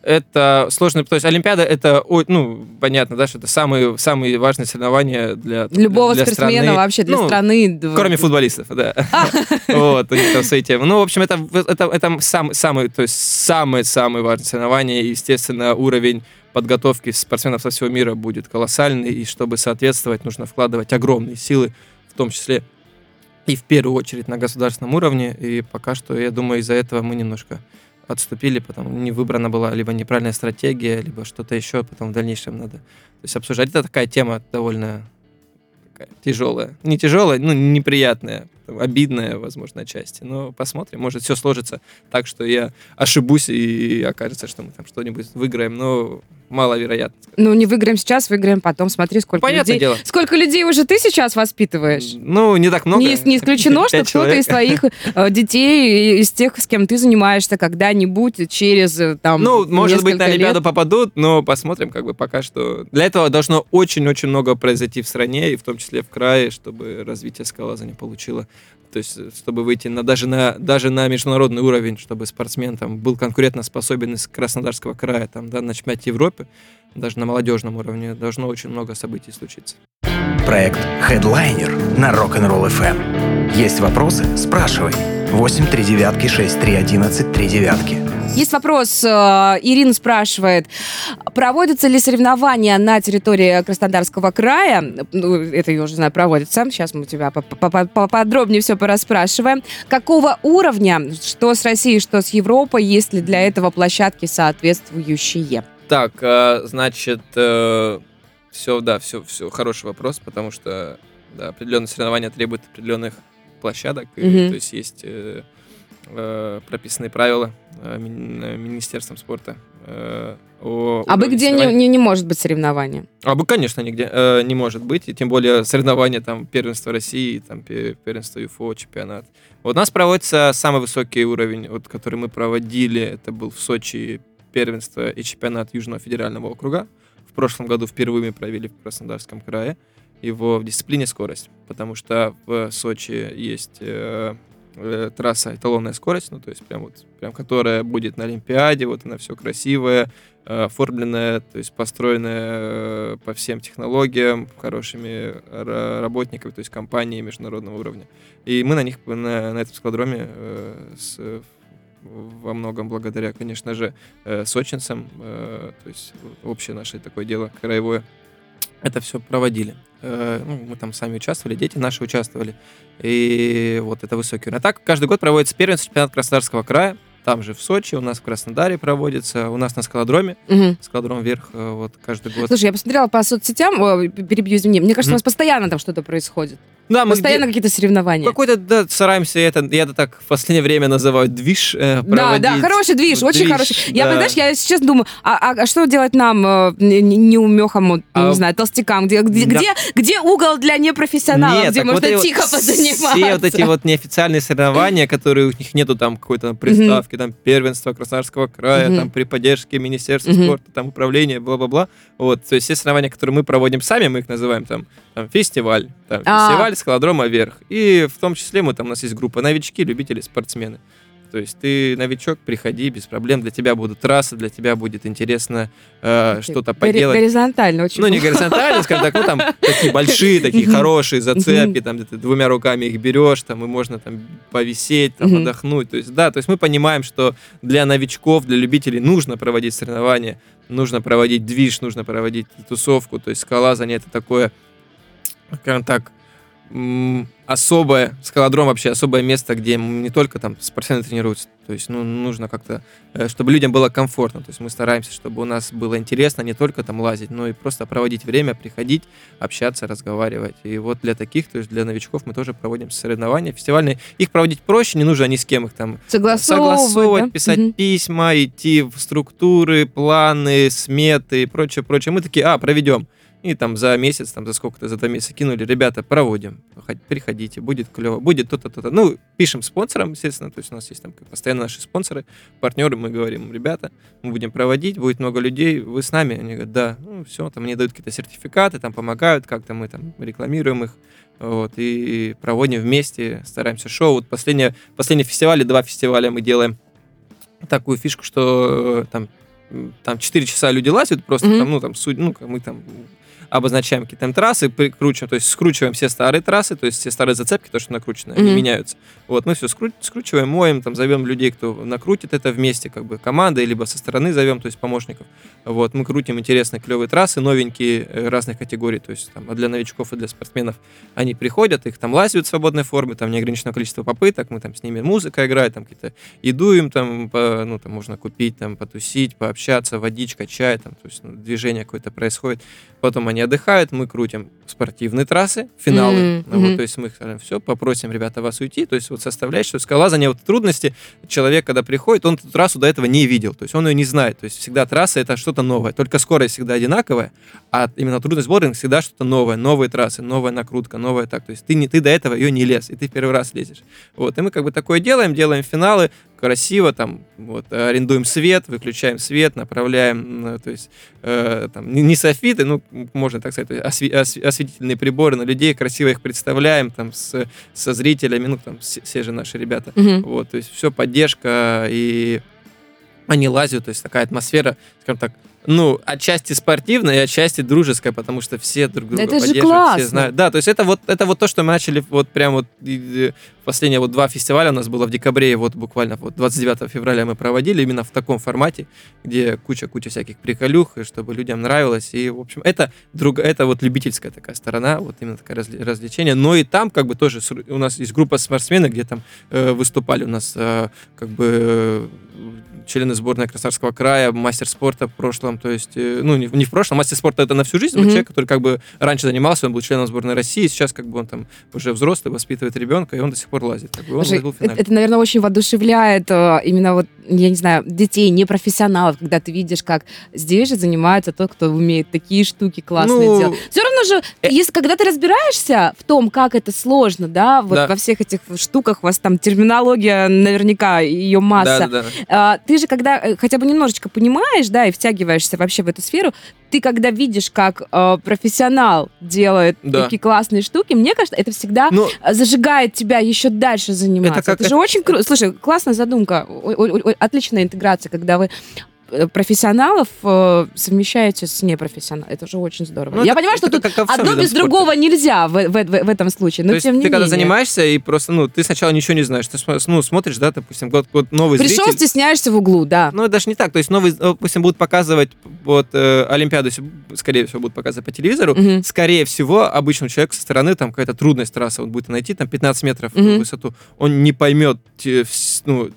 это сложно, то есть Олимпиада это, ну, понятно, да, что это самые, самые важные соревнования для Любого для спортсмена страны. вообще для Ну, страны. Кроме футболистов, да. Вот, у них там свои темы. Ну, в общем, это, это, это сам, самый, то есть самое-самое важное соревнование. И, естественно, уровень подготовки спортсменов со всего мира будет колоссальный. И чтобы соответствовать, нужно вкладывать огромные силы, в том числе и в первую очередь на государственном уровне. И пока что, я думаю, из-за этого мы немножко отступили, потому не выбрана была либо неправильная стратегия, либо что-то еще, потом в дальнейшем надо то есть обсуждать. Это такая тема довольно такая тяжелая. Не тяжелая, ну, неприятная, обидная, возможно, отчасти. Но посмотрим. Может, все сложится так, что я ошибусь и окажется, что мы там что-нибудь выиграем, но маловероятно. Ну, не выиграем сейчас, выиграем потом. Смотри, сколько Понятное людей... дело. Сколько людей уже ты сейчас воспитываешь? Ну, не так много. Не, не исключено, что кто-то из твоих э, детей, из тех, с кем ты занимаешься когда-нибудь через э, там Ну, может быть, на. Олимпиаду попадут, но посмотрим, как бы пока что. Для этого должно очень-очень много произойти в стране, и в том числе в крае, чтобы развитие скалолазания получило. То есть, э, чтобы выйти на, даже, на, даже на международный уровень, чтобы спортсмен там, был конкурентоспособен из Краснодарского края, там, да, на чемпионате Европы, даже на молодежном уровне, должно очень много событий случиться. Проект Headliner на Rock'n'Roll FM. Есть вопросы? Спрашивай. 8 3 девятки 6 3 11 3 девятки. Есть вопрос. э, Ирина спрашивает, проводятся ли соревнования на территории Краснодарского края? Ну, это я уже знаю, проводятся. Сейчас мы у тебя по- по- по- поподробнее все порасспрашиваем. Какого уровня, что с Россией, что с Европой, есть ли для этого площадки соответствующие? Так, э, значит, все, да, все, все, хороший вопрос, потому что да, определенные соревнования требуют определенных площадок, и, Мгм. то есть есть э, э, прописанные правила э, э, Министерством спорта. э, о А бы где не, не, не может быть соревнования? А бы, конечно, нигде э, не может быть, и тем более соревнования там первенства России, там пе- первенство ЮФО, чемпионат. Вот у нас проводится самый высокий уровень, вот, который мы проводили, это был в Сочи первенство и чемпионат Южного федерального округа. В прошлом году впервые мы провели в Краснодарском крае его в дисциплине скорость, потому что в Сочи есть э, э, трасса эталонная скорость, ну то есть прям вот, прям которая будет на Олимпиаде, вот она все красивая, э, оформленная, то есть построенная э, по всем технологиям, хорошими ра- работниками, то есть компании международного уровня. И мы на них на, на этом складроме э, с, во многом благодаря, конечно же, э, сочинцам, э, то есть общее наше такое дело краевое, это все проводили. Э, ну, мы там сами участвовали, дети наши участвовали. И вот это высокий уровень. А так каждый год проводится первенство чемпионат Краснодарского края. Там же в Сочи, у нас в Краснодаре проводится, у нас на скалодроме, Мгм. скалодром вверх, э, вот каждый год. Слушай, я посмотрела по соцсетям, о, перебью, извини, мне кажется, у Мгм. нас постоянно там что-то происходит. Да, мы Постоянно какие-то соревнования. Какой-то, да, стараемся это, я это так в последнее время называю движ э, Да, проводить. да, хороший движ, очень Движ, хороший. Я, да. знаешь, я сейчас думаю, а, а- а что делать нам, э, не- неумехам, А- не знаю, толстякам? Где, где, Да. где, где угол для непрофессионалов, Нет, где можно вот тихо вот позаниматься? Все вот эти вот неофициальные соревнования, которые у них нету там какой-то приставки, там первенства Краснодарского края, Мгм. там при поддержке Министерства Мгм. спорта, там управления, бла-бла-бла. Вот, то есть все соревнования, которые мы проводим сами, мы их называем там, там фестиваль, там, А. фестиваль скалодрома вверх. И в том числе мы там, у нас есть группа новички, любители, спортсмены. То есть ты новичок, приходи без проблем, для тебя будут трассы, для тебя будет интересно э, что-то поделать. Горизонтально очень. Ну, не горизонтально, скажем так, ну, там такие большие, такие хорошие зацепки, там, где ты двумя руками их берешь, там, и можно там повисеть, там, отдохнуть. То есть, да, то есть мы понимаем, что для новичков, для любителей нужно проводить соревнования, нужно проводить движ, нужно проводить тусовку. То есть скалазание это такое, скажем так, особое, скалодром вообще особое место, где не только там спортсмены тренируются, то есть ну, нужно как-то, э, чтобы людям было комфортно, то есть мы стараемся, чтобы у нас было интересно не только там лазить, но и просто проводить время, приходить, общаться, разговаривать. И вот для таких, то есть для новичков мы тоже проводим соревнования фестивальные. Их проводить проще, не нужно ни с кем их там Согласовывать, согласовывать, да? писать Мгм. письма, идти в структуры, планы, сметы и прочее, прочее. Мы такие, а, проведем. И там за месяц, там за сколько-то, за два месяца кинули, ребята, проводим, Хо- приходите, будет клево, будет то-то, то-то. Ну, пишем спонсорам, естественно, то есть у нас есть там постоянно наши спонсоры, партнеры, мы говорим, ребята, мы будем проводить, будет много людей, вы с нами? Они говорят, да, ну, все, там мне дают какие-то сертификаты, там помогают, как-то мы там рекламируем их, вот, и проводим вместе, стараемся шоу. Вот последнее, последние фестивали, два фестиваля мы делаем такую фишку, что э, там, там 4 часа люди лазят, просто Мгм. там, ну, там, суть, ну, мы там обозначаем какие-то там трассы, прикручиваем, то есть скручиваем все старые трассы, то есть все старые зацепки, то, что накручены, они Мгм. меняются. Вот, мы все скручиваем, моем, там, зовем людей, кто накрутит это вместе, как бы командой, либо со стороны зовем, то есть помощников. Вот, мы крутим интересные, клевые трассы, новенькие, э, разных категорий, то есть там, а для новичков и для спортсменов они приходят, их там лазят в свободной форме, там неограниченное количество попыток, мы там с ними музыка играет, там какие-то еду им там, по- ну, там можно купить, там, потусить, пообщаться, водичка, чай, там, то есть ну, движение какое-то происходит. Потом они отдыхают, мы крутим спортивные трассы, финалы. Мгм, Ну, вот, то есть мы скажем, все, попросим ребята вас уйти. То есть вот составляющая скалолазание, вот трудности, человек, когда приходит, он эту трассу до этого не видел, то есть он ее не знает. То есть всегда трасса это что-то новое, только скорость всегда одинаковая, а именно трудность бординг всегда что-то новое, новые трассы, новая накрутка, новая так. То есть ты, не, ты до этого ее не лез, и ты в первый раз лезешь. Вот, и мы как бы такое делаем, делаем финалы, красиво, там, вот, арендуем свет, выключаем свет, направляем, то есть, э, там, не, софиты, ну, можно так сказать, осве- осве- осветительные приборы на людей, красиво их представляем, там, с, со зрителями, ну, там, все, все же наши ребята, Мгм. вот, то есть, все поддержка, и они лазят, то есть, такая атмосфера, скажем так, ну, отчасти спортивная и отчасти дружеская, потому что все друг друга Это же поддерживают, классно. все знают. Да, то есть это вот, это вот то, что мы начали вот прям вот последние вот два фестиваля у нас было в декабре, и вот буквально вот 29 февраля мы проводили именно в таком формате, где куча-куча всяких приколюх, и чтобы людям нравилось. И, в общем, это, друг, это вот любительская такая сторона, вот именно такое разли- развлечение. Но и там как бы тоже у нас есть группа спортсменов, где там э, выступали у нас э, как бы э, члены сборной Краснодарского края, мастер спорта в прошлом, то есть, э, ну, не, в- не в прошлом, мастер спорта это на всю жизнь, Мгм. человек, который как бы раньше занимался, он был членом сборной России, сейчас как бы он там уже взрослый, воспитывает ребенка, и он до сих пор лазит. Как бы он Слушай, это, это, наверное, очень воодушевляет э, именно вот, я не знаю, детей, непрофессионалов, когда ты видишь, как здесь же занимается тот, кто умеет такие штуки классные Ну, делать. Все равно же, э- если когда ты разбираешься в том, как это сложно, да, вот Да. во всех этих штуках, у вас там терминология, наверняка ее масса. Да, да, да. Ты же когда э, хотя бы немножечко понимаешь, да, и втягиваешься вообще в эту сферу, ты когда видишь, как э, профессионал делает Да. такие классные штуки, мне кажется, это всегда Ну, э, зажигает тебя еще дальше заниматься. Это Это, как- же очень круто. Слушай, классная задумка, О- о- о- отличная интеграция, когда вы профессионалов э, совмещаете с непрофессионалом. Это же очень здорово. Ну, Я это- понимаю, что это тут одно без спорта. другого нельзя в, в- в- этом случае, но То есть тем не ты когда менее. занимаешься и просто, ну, ты сначала ничего не знаешь, ты ну, смотришь, да, допустим, вот, вот новый Пришел, зритель. стесняешься в углу, да. Ну, даже не так. То есть новый, допустим, будут показывать вот э, Олимпиаду, скорее всего, будут показывать по телевизору. Мгм. Скорее всего, обычному человеку со стороны там какая-то трудность трасса, он будет найти там 15 метров в высоту, он не поймет ну,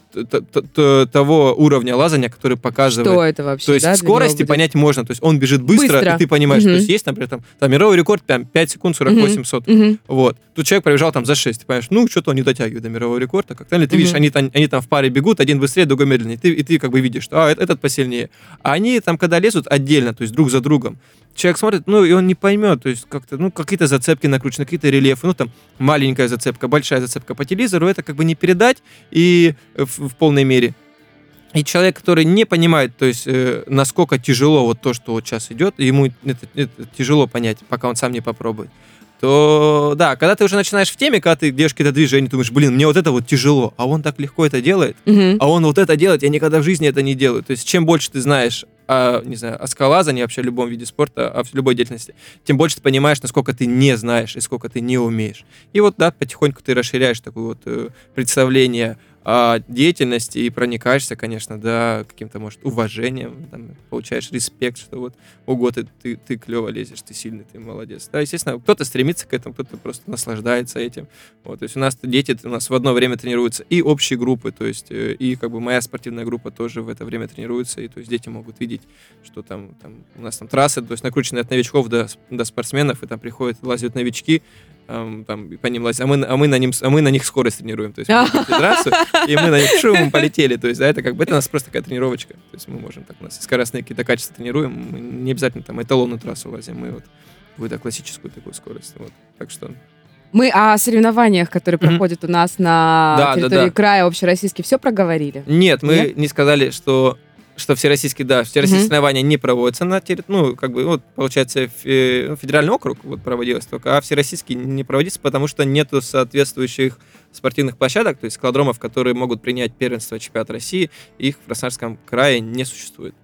того уровня лазания, который показывает. Что это вообще? То есть да, скорости будет? понять можно. То есть он бежит быстро, Быстро. и ты понимаешь, Мгм. то есть есть, например, там, там мировой рекорд прям 5 секунд 48 сотых. Мгм. Вот. Тут человек пробежал там за 6. Ты понимаешь, ну, что-то он не дотягивает до мирового рекорда. Как-то, или ты видишь, они, там- они там в паре бегут, один быстрее, другой медленнее. И ты, и ты как бы видишь, что а, этот посильнее. А они там, когда лезут отдельно, то есть друг за другом, человек смотрит, ну, и он не поймет, то есть как-то, ну, какие-то зацепки накручены, какие-то рельефы, ну, там, маленькая зацепка, большая зацепка по телевизору, это как бы не передать и э, в, в полной мере. И человек, который не понимает, то есть, э, насколько тяжело вот то, что вот сейчас идет, ему это, это тяжело понять, пока он сам не попробует, то да, когда ты уже начинаешь в теме, когда ты делаешь какие-то движения, думаешь, блин, мне вот это вот тяжело, а он так легко это делает, Мгм. а он вот это делает, я никогда в жизни это не делаю. То есть чем больше ты знаешь о, не знаю, о скалолазании, вообще о любом виде спорта, о любой деятельности, тем больше ты понимаешь, насколько ты не знаешь и сколько ты не умеешь. И вот, да, потихоньку ты расширяешь такое вот э, представление о деятельности и проникаешься, конечно, да, каким-то, может, уважением, там, получаешь респект, что вот, ого, ты, ты, ты клево лезешь, ты сильный, ты молодец. Да, естественно, кто-то стремится к этому, кто-то просто наслаждается этим. Вот, то есть у нас дети у нас в одно время тренируются и общие группы, то есть э, и как бы моя спортивная группа тоже в это время тренируется, и то есть дети могут видеть, что там, там у нас там трассы, то есть накрученные от новичков до, до спортсменов, и там приходят, лазят новички, эм, там, по ним лазят, а мы, а мы, на, ним, а мы на них скорость тренируем, то есть мы трассу, и мы на них шумом полетели, то есть, да, это как бы, это у нас просто такая тренировочка, то есть мы можем так, у нас скоростные какие-то качества тренируем, мы не обязательно там эталонную трассу лазим, мы вот какую-то классическую такую скорость, вот, так что Мы о соревнованиях, которые Мгм. проходят у нас на Да, да, территории да. края общероссийский, все проговорили? Нет, мы Нет? не сказали, что что всероссийские, да, всероссийские Мгм. соревнования не проводятся на территории, ну, как бы, вот, получается, фе- ну, федеральный округ вот проводилось только, а всероссийские не проводится, потому что нету соответствующих спортивных площадок, то есть скалодромов, которые могут принять первенство чемпионат России, их в Краснодарском крае не существует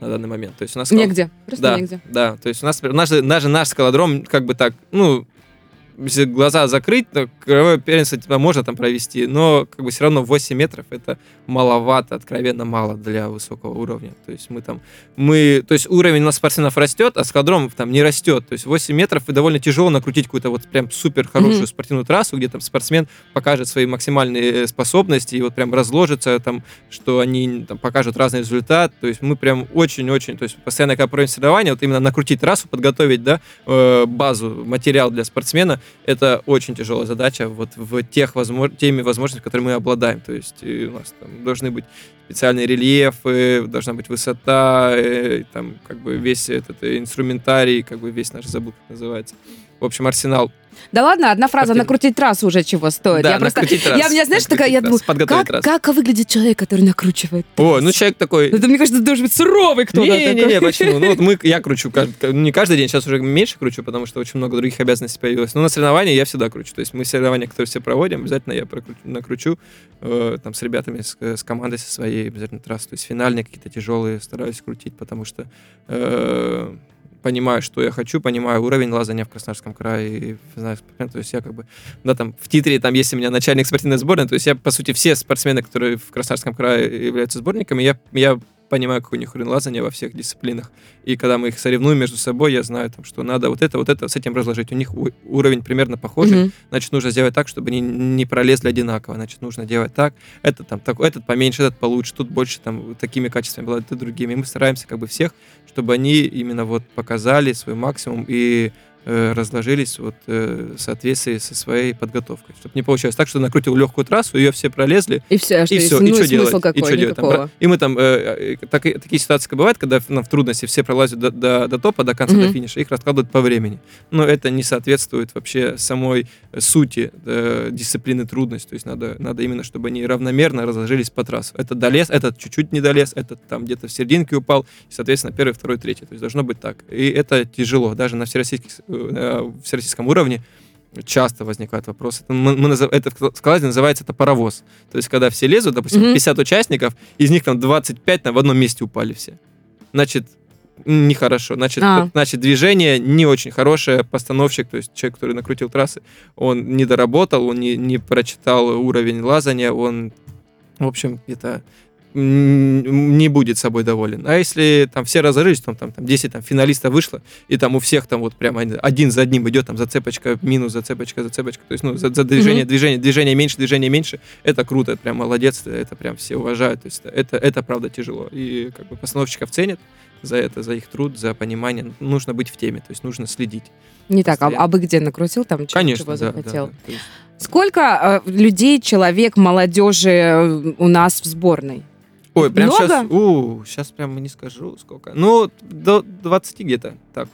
на данный момент. То есть у нас Негде. Просто да, негде. да, то есть у нас, даже наш скалодром, как бы так, ну, если глаза закрыть, то кровое первенство типа, можно там провести, но как бы все равно 8 метров это маловато, откровенно мало для высокого уровня. То есть мы там, мы, то есть уровень у нас спортсменов растет, а скалодром там не растет. То есть 8 метров и довольно тяжело накрутить какую-то вот прям супер хорошую Мгм. спортивную трассу, где там спортсмен покажет свои максимальные э, способности и вот прям разложится там, что они там покажут разный результат. То есть мы прям очень-очень, то есть постоянно, когда проводим соревнования, вот именно накрутить трассу, подготовить, да, э, базу, материал для спортсмена, это очень тяжелая задача вот в тех возможно, теми возможностями, которые мы обладаем. То есть э, у нас там должны быть специальные рельефы, должна быть высота, э, там как бы весь этот инструментарий, как бы весь наш забыл, как называется. В общем, арсенал. Да ладно, одна фраза Спортивный. «накрутить трассу» уже чего стоит. Да, я просто... накрутить Я, трассу, меня, знаешь, накрутить такая, я трассу, думаю, как, трассу. как выглядит человек, который накручивает О, ну трассу? человек такой... Это, мне кажется, должен быть суровый кто-то. Не-не-не, такой. почему? Ну вот мы, я кручу, кажд- не каждый день, сейчас уже меньше кручу, потому что очень много других обязанностей появилось. Но на соревнования я всегда кручу. То есть мы соревнования, которые все проводим, обязательно я прокручу- накручу э, там с ребятами, с, с командой со своей, обязательно трассу. То есть финальные какие-то тяжелые стараюсь крутить, потому что э, понимаю, что я хочу, понимаю уровень лазания в Краснодарском крае, и знаю, то есть я как бы, да, там в титре там есть у меня начальник спортивной сборной, то есть я, по сути, все спортсмены, которые в Краснодарском крае являются сборниками, я, я понимаю, какой у них уровень лазания во всех дисциплинах. И когда мы их соревнуем между собой, я знаю, там, что надо вот это, вот это с этим разложить. У них уровень примерно похожий, Мгм. значит, нужно сделать так, чтобы они не пролезли одинаково. Значит, нужно делать так, этот там, так, этот поменьше, этот получше, тут больше там такими качествами было, тут другими. И мы стараемся как бы всех, чтобы они именно вот показали свой максимум и разложились вот э, в соответствии со своей подготовкой. Чтобы не получилось так, что накрутил легкую трассу, ее все пролезли, И все, что и все, и что делать? какой, и что делать? Там, и мы там, э, э, так- такие ситуации бывают, когда нам в трудности все пролазят до, до- до топа, до конца, Мгм. до финиша, их раскладывают по времени. Но это не соответствует вообще самой э, сути э, дисциплины трудность. То есть надо, надо именно, чтобы они равномерно разложились по трассу. Этот долез, этот чуть-чуть не долез, этот там где-то в серединке упал, и, соответственно, первый, второй, третий. То есть должно быть так. И это тяжело. Даже на всероссийских, э, всероссийском уровне часто возникают вопросы. Это, мы, мы назов- это в скалолазании называется это паровоз. То есть, когда все лезут, допустим. 50 участников, из них там 25 там, в одном месте упали все. Значит, нехорошо. Значит, А. значит, движение не очень хорошее. Постановщик, то есть человек, который накрутил трассы, он не доработал, он не, не прочитал уровень лазания, он, в общем, м, не будет собой доволен. А если там все разорылись, там, там, там 10 там, финалистов вышло, и там у всех там вот прям один- за одним идет, там зацепочка, минус, зацепочка, зацепочка, то есть, ну, за, за движение, Мгм. движение, движение меньше, движение меньше, это круто, это прям молодец, это прям все уважают, то есть это, это правда тяжело. И как бы постановщиков ценят за это, за их труд, за понимание. Нужно быть в теме, то есть нужно следить. Не так, а, а вы где накрутил там, чего- Конечно, чего да, да, захотел? да. То есть Сколько э, людей, человек, молодежи э, у нас в сборной? Ой, прям Много? сейчас, у, сейчас прям не скажу сколько. Ну, до 20 где-то, так.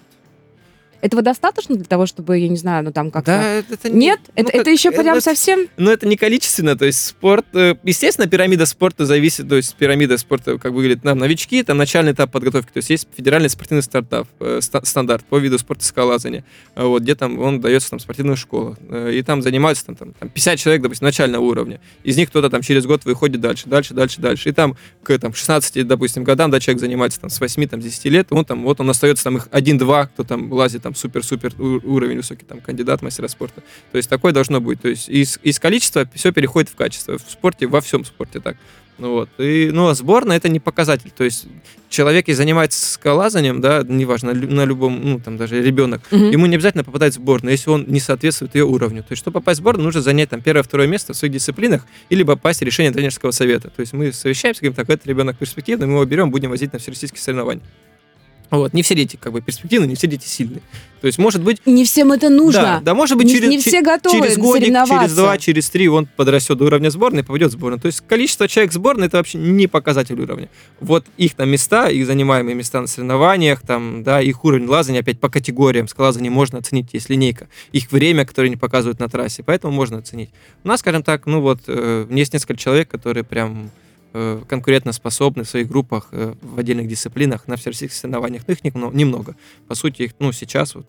Этого достаточно для того, чтобы, я не знаю, ну там как-то... Да, это, не- Нет? ну, это, как- это еще прям это- совсем... Но это не количественно, то есть спорт, э, естественно, пирамида спорта зависит, то есть пирамида спорта, как выглядит, там новички, там начальный этап подготовки, то есть есть федеральный спортивный стартап, э, ста- стандарт по виду спорта скалолазания, А вот, где там он дается там спортивных школах, э, и там занимаются там, там, там 50 человек, допустим, начального уровня, из них кто-то там через год выходит дальше, дальше, дальше, дальше, и там к там 16, допустим, годам, да, человек занимается там с 8, там, с 10 лет, он там, вот он остается там их один-два, кто там лазит там супер-супер уровень высокий, там, кандидат, мастера спорта, то есть такое должно быть. То есть из, из количества все переходит в качество. В спорте, во всем спорте так. Ну вот. И, ну, а сборная это не показатель. То есть человек, если занимается скалазанием, да, неважно, на любом, ну, там даже ребенок, Мгм. ему не обязательно попадать в сборную, если он не соответствует ее уровню. То есть, чтобы попасть в сборную, нужно занять там первое-второе место в своих дисциплинах или попасть в решение тренерского совета. То есть мы совещаемся, говорим, так, этот ребенок перспективный, мы его берем, будем возить на всероссийские соревнования. Вот, не все дети как бы перспективные, не все дети сильные. То есть, может быть, Не всем это нужно. да, да, может быть, не, через, не все готовы через годик, через два, через три он подрастет до уровня сборной и попадет в сборную. То есть количество человек в сборной это вообще не показатель уровня. Вот их там места, их занимаемые места на соревнованиях, там, да, их уровень лазания опять по категориям. Скалазание можно оценить, есть линейка. Их время, которое они показывают на трассе, поэтому можно оценить. У нас, скажем так, ну вот, э, есть несколько человек, которые прям конкурентоспособны в своих группах э, в отдельных дисциплинах на всероссийских соревнованиях, но их не- немного. По сути, их, ну, сейчас вот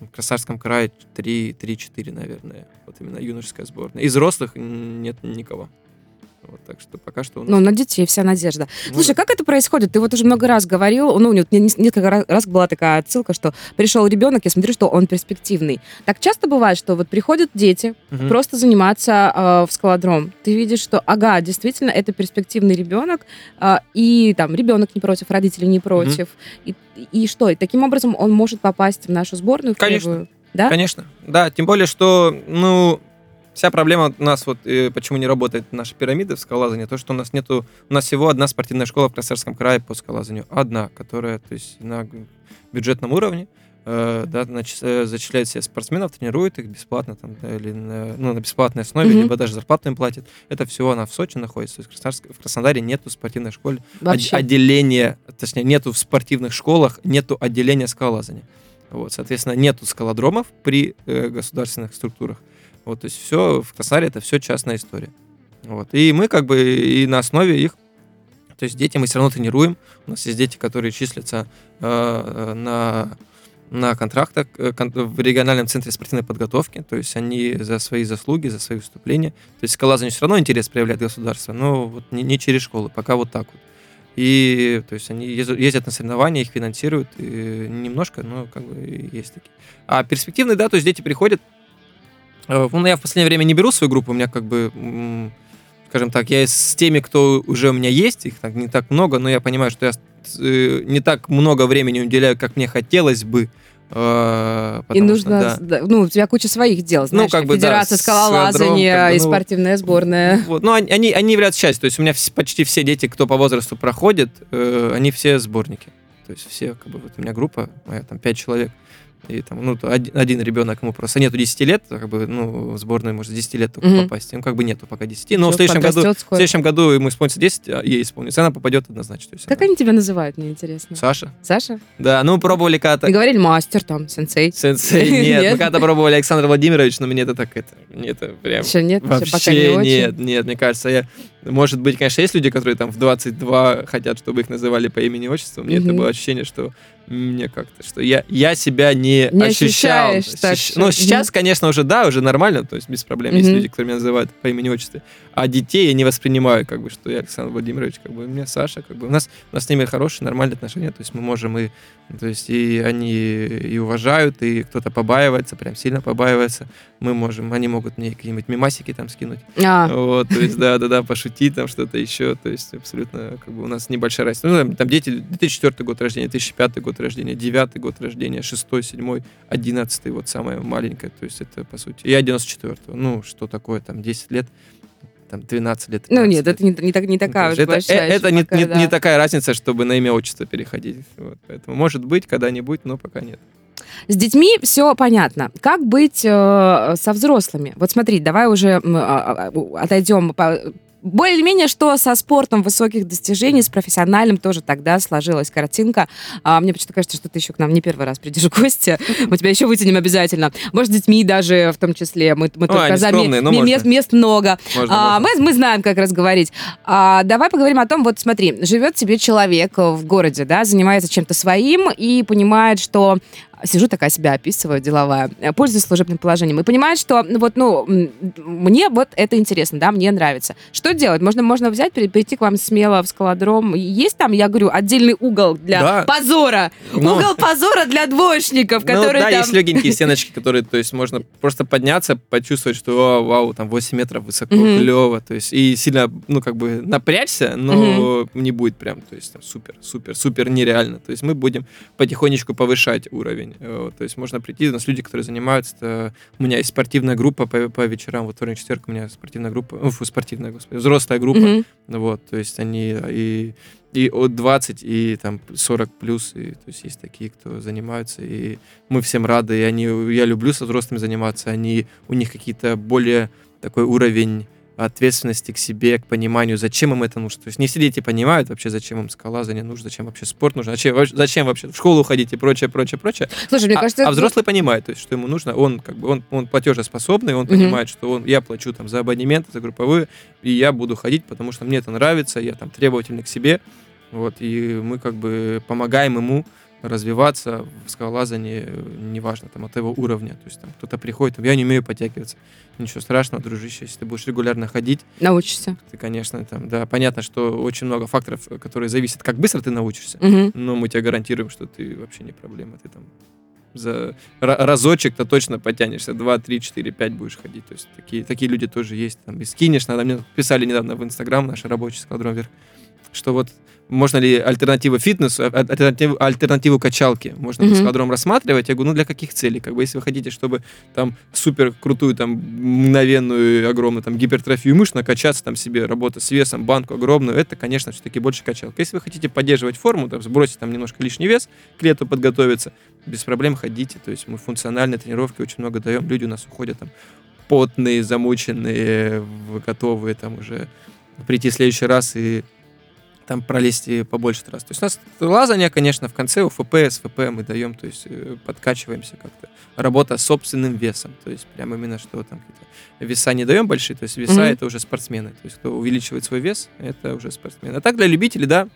в Красавском крае 3-4, наверное. Вот именно юношеская сборная. Из взрослых нет никого. Вот, так что пока что у нас... Ну, на детей вся надежда. ну, Слушай, да. как это происходит? Ты вот уже много раз говорил, ну, не- не- несколько ра- раз была такая отсылка, что пришел ребенок, я смотрю, что он перспективный. Так часто бывает, что вот приходят дети Мгм. просто заниматься э, в скалодром. Ты видишь, что, ага, действительно, это перспективный ребенок, э, и там ребенок не против, родители не против. И, и что? И таким образом он может попасть в нашу сборную? В Конечно. первую? Да? Конечно, да, тем более, что, ну, вся проблема у нас, вот, э, почему не работает наша пирамида в скалолазании, то, что у нас нету, у нас всего одна спортивная школа в Красноярском крае по скалолазанию, одна, которая, то есть, на бюджетном уровне, э, да, нач- э, зачисляет себе спортсменов, тренирует их бесплатно, там, да, или на, ну, на бесплатной основе, Мгм. либо даже зарплату им платит. Это всего она в Сочи находится, то есть в, Краснодарск- в Краснодаре нету спортивной школы Вообще. отделения, точнее, нету в спортивных школах, нету отделения скалолазания. Вот, соответственно, нету скалодромов при э, государственных структурах. Вот, то есть все в Краснодаре это все частная история. Вот. И мы как бы и на основе их, то есть дети мы все равно тренируем. У нас есть дети, которые числятся э, э, на на контрактах э, в региональном центре спортивной подготовки, то есть они за свои заслуги, за свои выступления, то есть скалазанию все равно интерес проявляет государство, но вот не, не через школы, пока вот так вот. И то есть они ездят, на соревнования, их финансируют и немножко, но как бы есть такие. А перспективные, да, то есть дети приходят. Э, Ну, я в последнее время не беру свою группу, у меня как бы, скажем так, я с теми, кто уже у меня есть, их так, не так много, но я понимаю, что я э, не так много времени уделяю, как мне хотелось бы. э, И нужно, что, да. да, ну, у тебя куча своих дел, знаешь, как бы, да, Федерация с скалолазания как бы, и ну, спортивная сборная. Вот. Ну, они, они, являются частью. То есть у меня почти все дети, кто по возрасту проходит, они все сборники. То есть все, как бы, вот у меня группа, моя там пять человек. И там, ну, один, один ребенок, ему просто нету 10 лет, как бы, ну, в сборную может с 10 лет только Мгм. попасть. Ну, как бы нету пока 10. Но в Чё, следующем, году, в следующем году ему исполнится 10, а ей исполнится, она попадет однозначно. Как она- они тебя называют, мне интересно? Саша? Саша? Да, ну, пробовали когда-то. Ты говорили мастер там, сенсей. Сенсей, нет, Нет? мы когда-то пробовали Александр Владимирович, но мне это так, это, мне это прям... Еще нет, еще Вообще пока не очень. нет, нет, мне кажется, я... Может быть, конечно, есть люди, которые там в 22 хотят, чтобы их называли по имени отчеству. Мне это Мгм. было ощущение, что мне как-то, что я, я себя не, Не ощущал. так, Ощущ- Ну, сейчас, конечно, уже да, уже нормально, то есть без проблем. Есть Мгм. люди, которые меня называют по имени отчеству. А детей я не воспринимаю, как бы, что я Александр Владимирович, как бы, у меня Саша, как бы. У нас, у нас с ними хорошие, нормальные отношения, то есть мы можем и, то есть и они и уважают, и кто-то побаивается, прям сильно побаивается. Мы можем, они могут мне какие-нибудь мимасики там скинуть. А, Вот, то есть, да-да-да, пошутить пошутить, там что-то еще. То есть абсолютно как бы у нас небольшая разница. Ну, там, там дети 2004 год рождения, 2005 год рождения, 9 год рождения, 6, 7, 11, вот самая маленькая. То есть это, по сути... Я 94 Ну, что такое, там, 10 лет там 12 лет. Ну нет, лет. это не, не, так, не такая Ну, уж это, большая. э- это не, пока, не- да. не такая разница, чтобы на имя отчество переходить. Вот, поэтому может быть когда-нибудь, но пока нет. С детьми все понятно. Как быть э, со взрослыми? Вот смотри, давай уже м, а, а, отойдем по- более-менее, что со спортом высоких достижений, с профессиональным тоже тогда сложилась картинка. А, мне почему-то кажется, что ты еще к нам не первый раз придешь в гости. Мы тебя еще вытянем обязательно. Может, с детьми даже в том числе. Мы, мы Ну, только за скромные, но мест, мест много. Можно, А, можно. мы, мы знаем, как раз говорить. А, давай поговорим о том, вот смотри, живет себе человек в городе, да, занимается чем-то своим и понимает, что сижу такая себя описываю, деловая, э, пользуюсь служебным положением, и понимает, что ну, вот, ну, мне вот это интересно, да, мне нравится. Что делать? Можно, можно взять, прийти к вам смело в скалодром. Есть там, я говорю, отдельный угол для Да. позора. Ну. Угол позора для двоечников, Ну, которые да, там... есть легенькие стеночки, которые, то есть, можно просто подняться, почувствовать, что, о, вау, там 8 метров высоко, Мгм. клево, то есть, и сильно, ну, как бы напрячься, но не будет прям, то есть, там, супер, супер, супер нереально. То есть, мы будем потихонечку повышать уровень. Э, вот, То есть, можно прийти, у нас люди, которые занимаются, у меня есть спортивная группа по, по вечерам, вот вторник, четверг у меня спортивная группа, ну, фу, спортивная, господи, взрослая группа, ну Вот, то есть они и, и от 20, и там 40 плюс, и, то есть есть такие, кто занимаются, и мы всем рады, и они, я люблю со взрослыми заниматься, они, у них какие-то более такой уровень ответственности к себе, к пониманию, зачем им это нужно. То есть не все дети понимают вообще, зачем им скалазание нужно, зачем вообще спорт нужен, зачем, вообще- зачем вообще в школу ходить и прочее, прочее, прочее. Слушай, мне а, кажется... а взрослый понимает, то есть, что ему нужно, он как бы он, он платежеспособный, он Мгм. понимает, что он, я плачу там за абонементы, за групповые, и я буду ходить, потому что мне это нравится, я там требовательный к себе, вот, и мы как бы помогаем ему развиваться в скалолазании, э, неважно, там, от его уровня. То есть там кто-то приходит, там, я не умею подтягиваться. Ничего страшного, дружище, если ты будешь регулярно ходить, Научишься. ты, конечно, там, да, понятно, что очень много факторов, э, которые зависят, как быстро ты научишься, Мгм. но мы тебе гарантируем, что ты вообще не проблема, ты там за ра- разочек-то точно потянешься, два, три, четыре, пять будешь ходить. То есть такие, такие люди тоже есть. Там, и скинешь, надо мне писали недавно в Инстаграм, наш рабочий складром вверх, что вот можно ли альтернативу фитнесу, а- альтернативу, альтернативу качалке можно Мгм. mm складром рассматривать? Я говорю, ну для каких целей? Как бы если вы хотите, чтобы там супер крутую, там мгновенную, огромную там гипертрофию мышц накачаться, там себе работа с весом, банку огромную, это, конечно, все-таки больше качалка. Если вы хотите поддерживать форму, там, сбросить там немножко лишний вес, к лету подготовиться, без проблем ходите. То есть мы функциональные тренировки очень много даем. Люди у нас уходят там потные, замученные, готовые там уже прийти в следующий раз и там пролезть побольше раз. То есть у нас лазание, конечно, в конце УФП, СФП мы даем, то есть э, подкачиваемся как-то. Работа с собственным весом, то есть прямо именно что там веса не даем большие, то есть веса Мгм. это уже спортсмены, то есть кто увеличивает свой вес, это уже спортсмены. А так для любителей, да,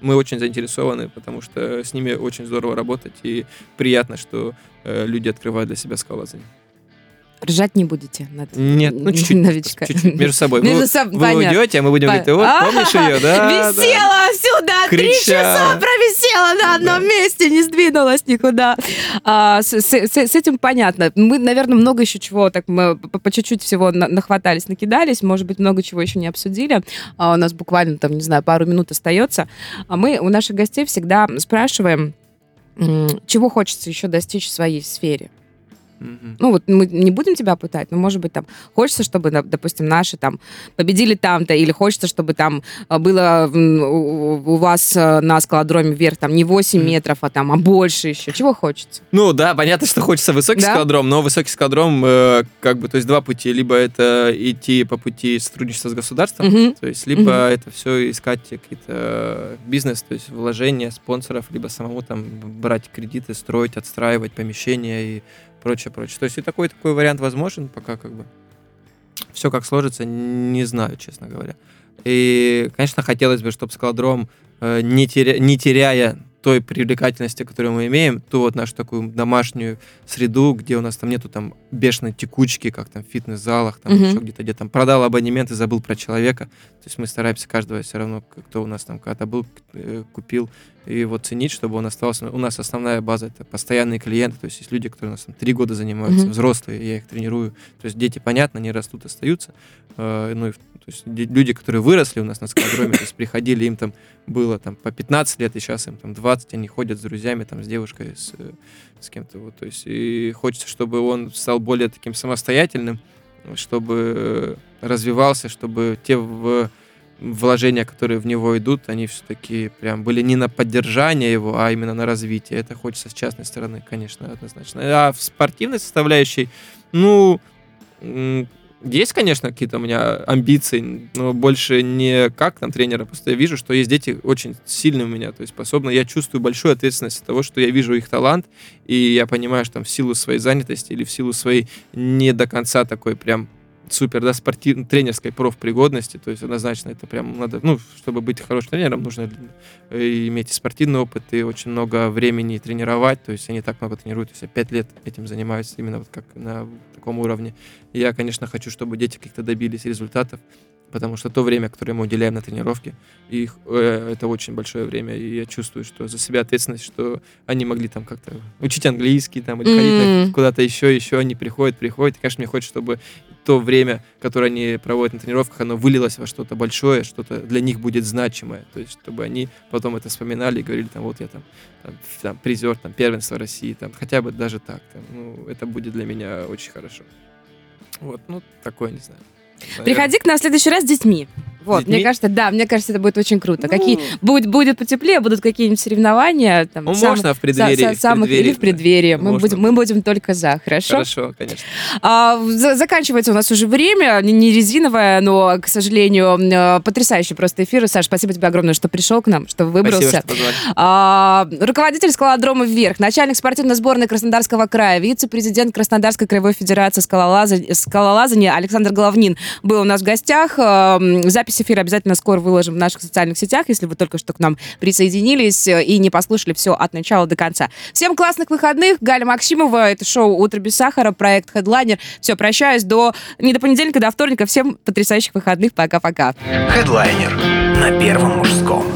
мы очень заинтересованы, потому что с ними очень здорово работать и приятно, что э, люди открывают для себя скалолазание. Ржать не будете над Нет, ну чуть-чуть. новичка. Чуть-чуть между собой. Между вы, собой, вы понятно. уйдете, а мы будем говорить, вот, помнишь ее, да? Висела сюда, три часа провисела на одном месте, не сдвинулась никуда. А, с, этим понятно. Мы, наверное, много еще чего, так мы по, чуть-чуть всего на- нахватались, накидались, может быть, много чего еще не обсудили. А у нас буквально там, не знаю, пару минут остается. А мы у наших гостей всегда спрашиваем, чего хочется еще достичь в своей сфере. Ну вот мы не будем тебя пытать, но может быть там хочется, чтобы, допустим, наши там победили там-то, или хочется, чтобы там а, было у вас а, на скалодроме вверх там не 8 Мгм. метров, а там, а больше еще. Чего хочется? Ну да, понятно, что хочется высокий Да? скалодром, но высокий скалодром, э, как бы, то есть два пути. Либо это идти по пути сотрудничества с государством, Мгм. то есть либо Мгм. это все искать какие-то э, бизнес, то есть вложения спонсоров, либо самому там брать кредиты, строить, отстраивать помещения и прочее, прочее. То есть и такой такой вариант возможен, пока как бы все как сложится, не знаю, честно говоря. И, конечно, хотелось бы, чтобы скалодром, э, не, теря- не теряя той привлекательности, которую мы имеем, ту вот нашу такую домашнюю среду, где у нас там нету там бешеной текучки, как там в фитнес-залах, там Мгм. еще где-то, где там продал абонемент и забыл про человека. То есть мы стараемся каждого все равно, кто у нас там когда-то был, э, купил, и вот ценить, чтобы он оставался. У нас основная база это постоянные клиенты, то есть есть люди, которые у нас там три года занимаются, Мгм. взрослые, я их тренирую. То есть дети, понятно, они растут, остаются. Э, ну, и, то есть люди, которые выросли у нас на скалодроме, то есть приходили, им там было там по 15 лет, и сейчас им там 20, они ходят с друзьями, там, с девушкой, с, э, с кем-то, вот, то есть, и хочется, чтобы он стал более таким самостоятельным, чтобы э, развивался, чтобы те в- вложения, которые в него идут, они все-таки прям были не на поддержание его, а именно на развитие. Это хочется с частной стороны, конечно, однозначно. А в спортивной составляющей, ну, есть, конечно, какие-то у меня амбиции, но больше не как там тренера, просто я вижу, что есть дети очень сильные у меня, то есть способны. Я чувствую большую ответственность от того, что я вижу их талант, и я понимаю, что там в силу своей занятости или в силу своей не до конца такой прям супер, да, спортивной, тренерской профпригодности, то есть однозначно это прям надо, ну, чтобы быть хорошим тренером, нужно э, иметь и спортивный опыт, и очень много времени тренировать, то есть они так много тренируют, то есть я пять лет этим занимаюсь именно вот как на таком уровне. И я, конечно, хочу, чтобы дети как-то добились результатов, потому что то время, которое мы уделяем на тренировке, их, э, это очень большое время, и я чувствую, что за себя ответственность, что они могли там как-то учить английский там, или ходить на- М. куда-то еще, еще они приходят, приходят, и, конечно, мне хочется, чтобы то время, которое они проводят на тренировках, оно вылилось во что-то большое, что-то для них будет значимое. То есть, чтобы они потом это вспоминали и говорили, там, вот я там, там, там, призер там, первенства России, там, хотя бы даже так. там, ну, это будет для меня очень хорошо. Вот, ну, такое, не знаю. Наверное. Приходи к нам в следующий раз с детьми. Вот, детьми? мне кажется, да, мне кажется, это будет очень круто. Ну, Какие будет, будет потеплее, будут какие-нибудь соревнования. Там, Ну, сам- можно в са- преддверии. са- в самых преддверии, или в преддверии. Мы Можно. будем, мы будем только за, хорошо? Хорошо, конечно. А, за- заканчивается у нас уже время, не- не резиновое, но, к сожалению, э, потрясающий просто эфир. Саш, спасибо тебе огромное, что пришел к нам, что выбрался. Спасибо, что. А, руководитель скалодрома «Вверх», начальник спортивной сборной Краснодарского края, вице-президент Краснодарской краевой федерации скалолаза- скалолазания Александр Головнин был у нас в гостях. А, м, Запись эфира обязательно скоро выложим в наших социальных сетях, если вы только что к нам присоединились э, и не послушали все от начала до конца. Всем классных выходных. Галя Максимова, это шоу «Утро без сахара», проект «Хедлайнер». Все, прощаюсь до... Не до понедельника, до вторника. Всем потрясающих выходных. Пока-пока. Хедлайнер на Первом мужском.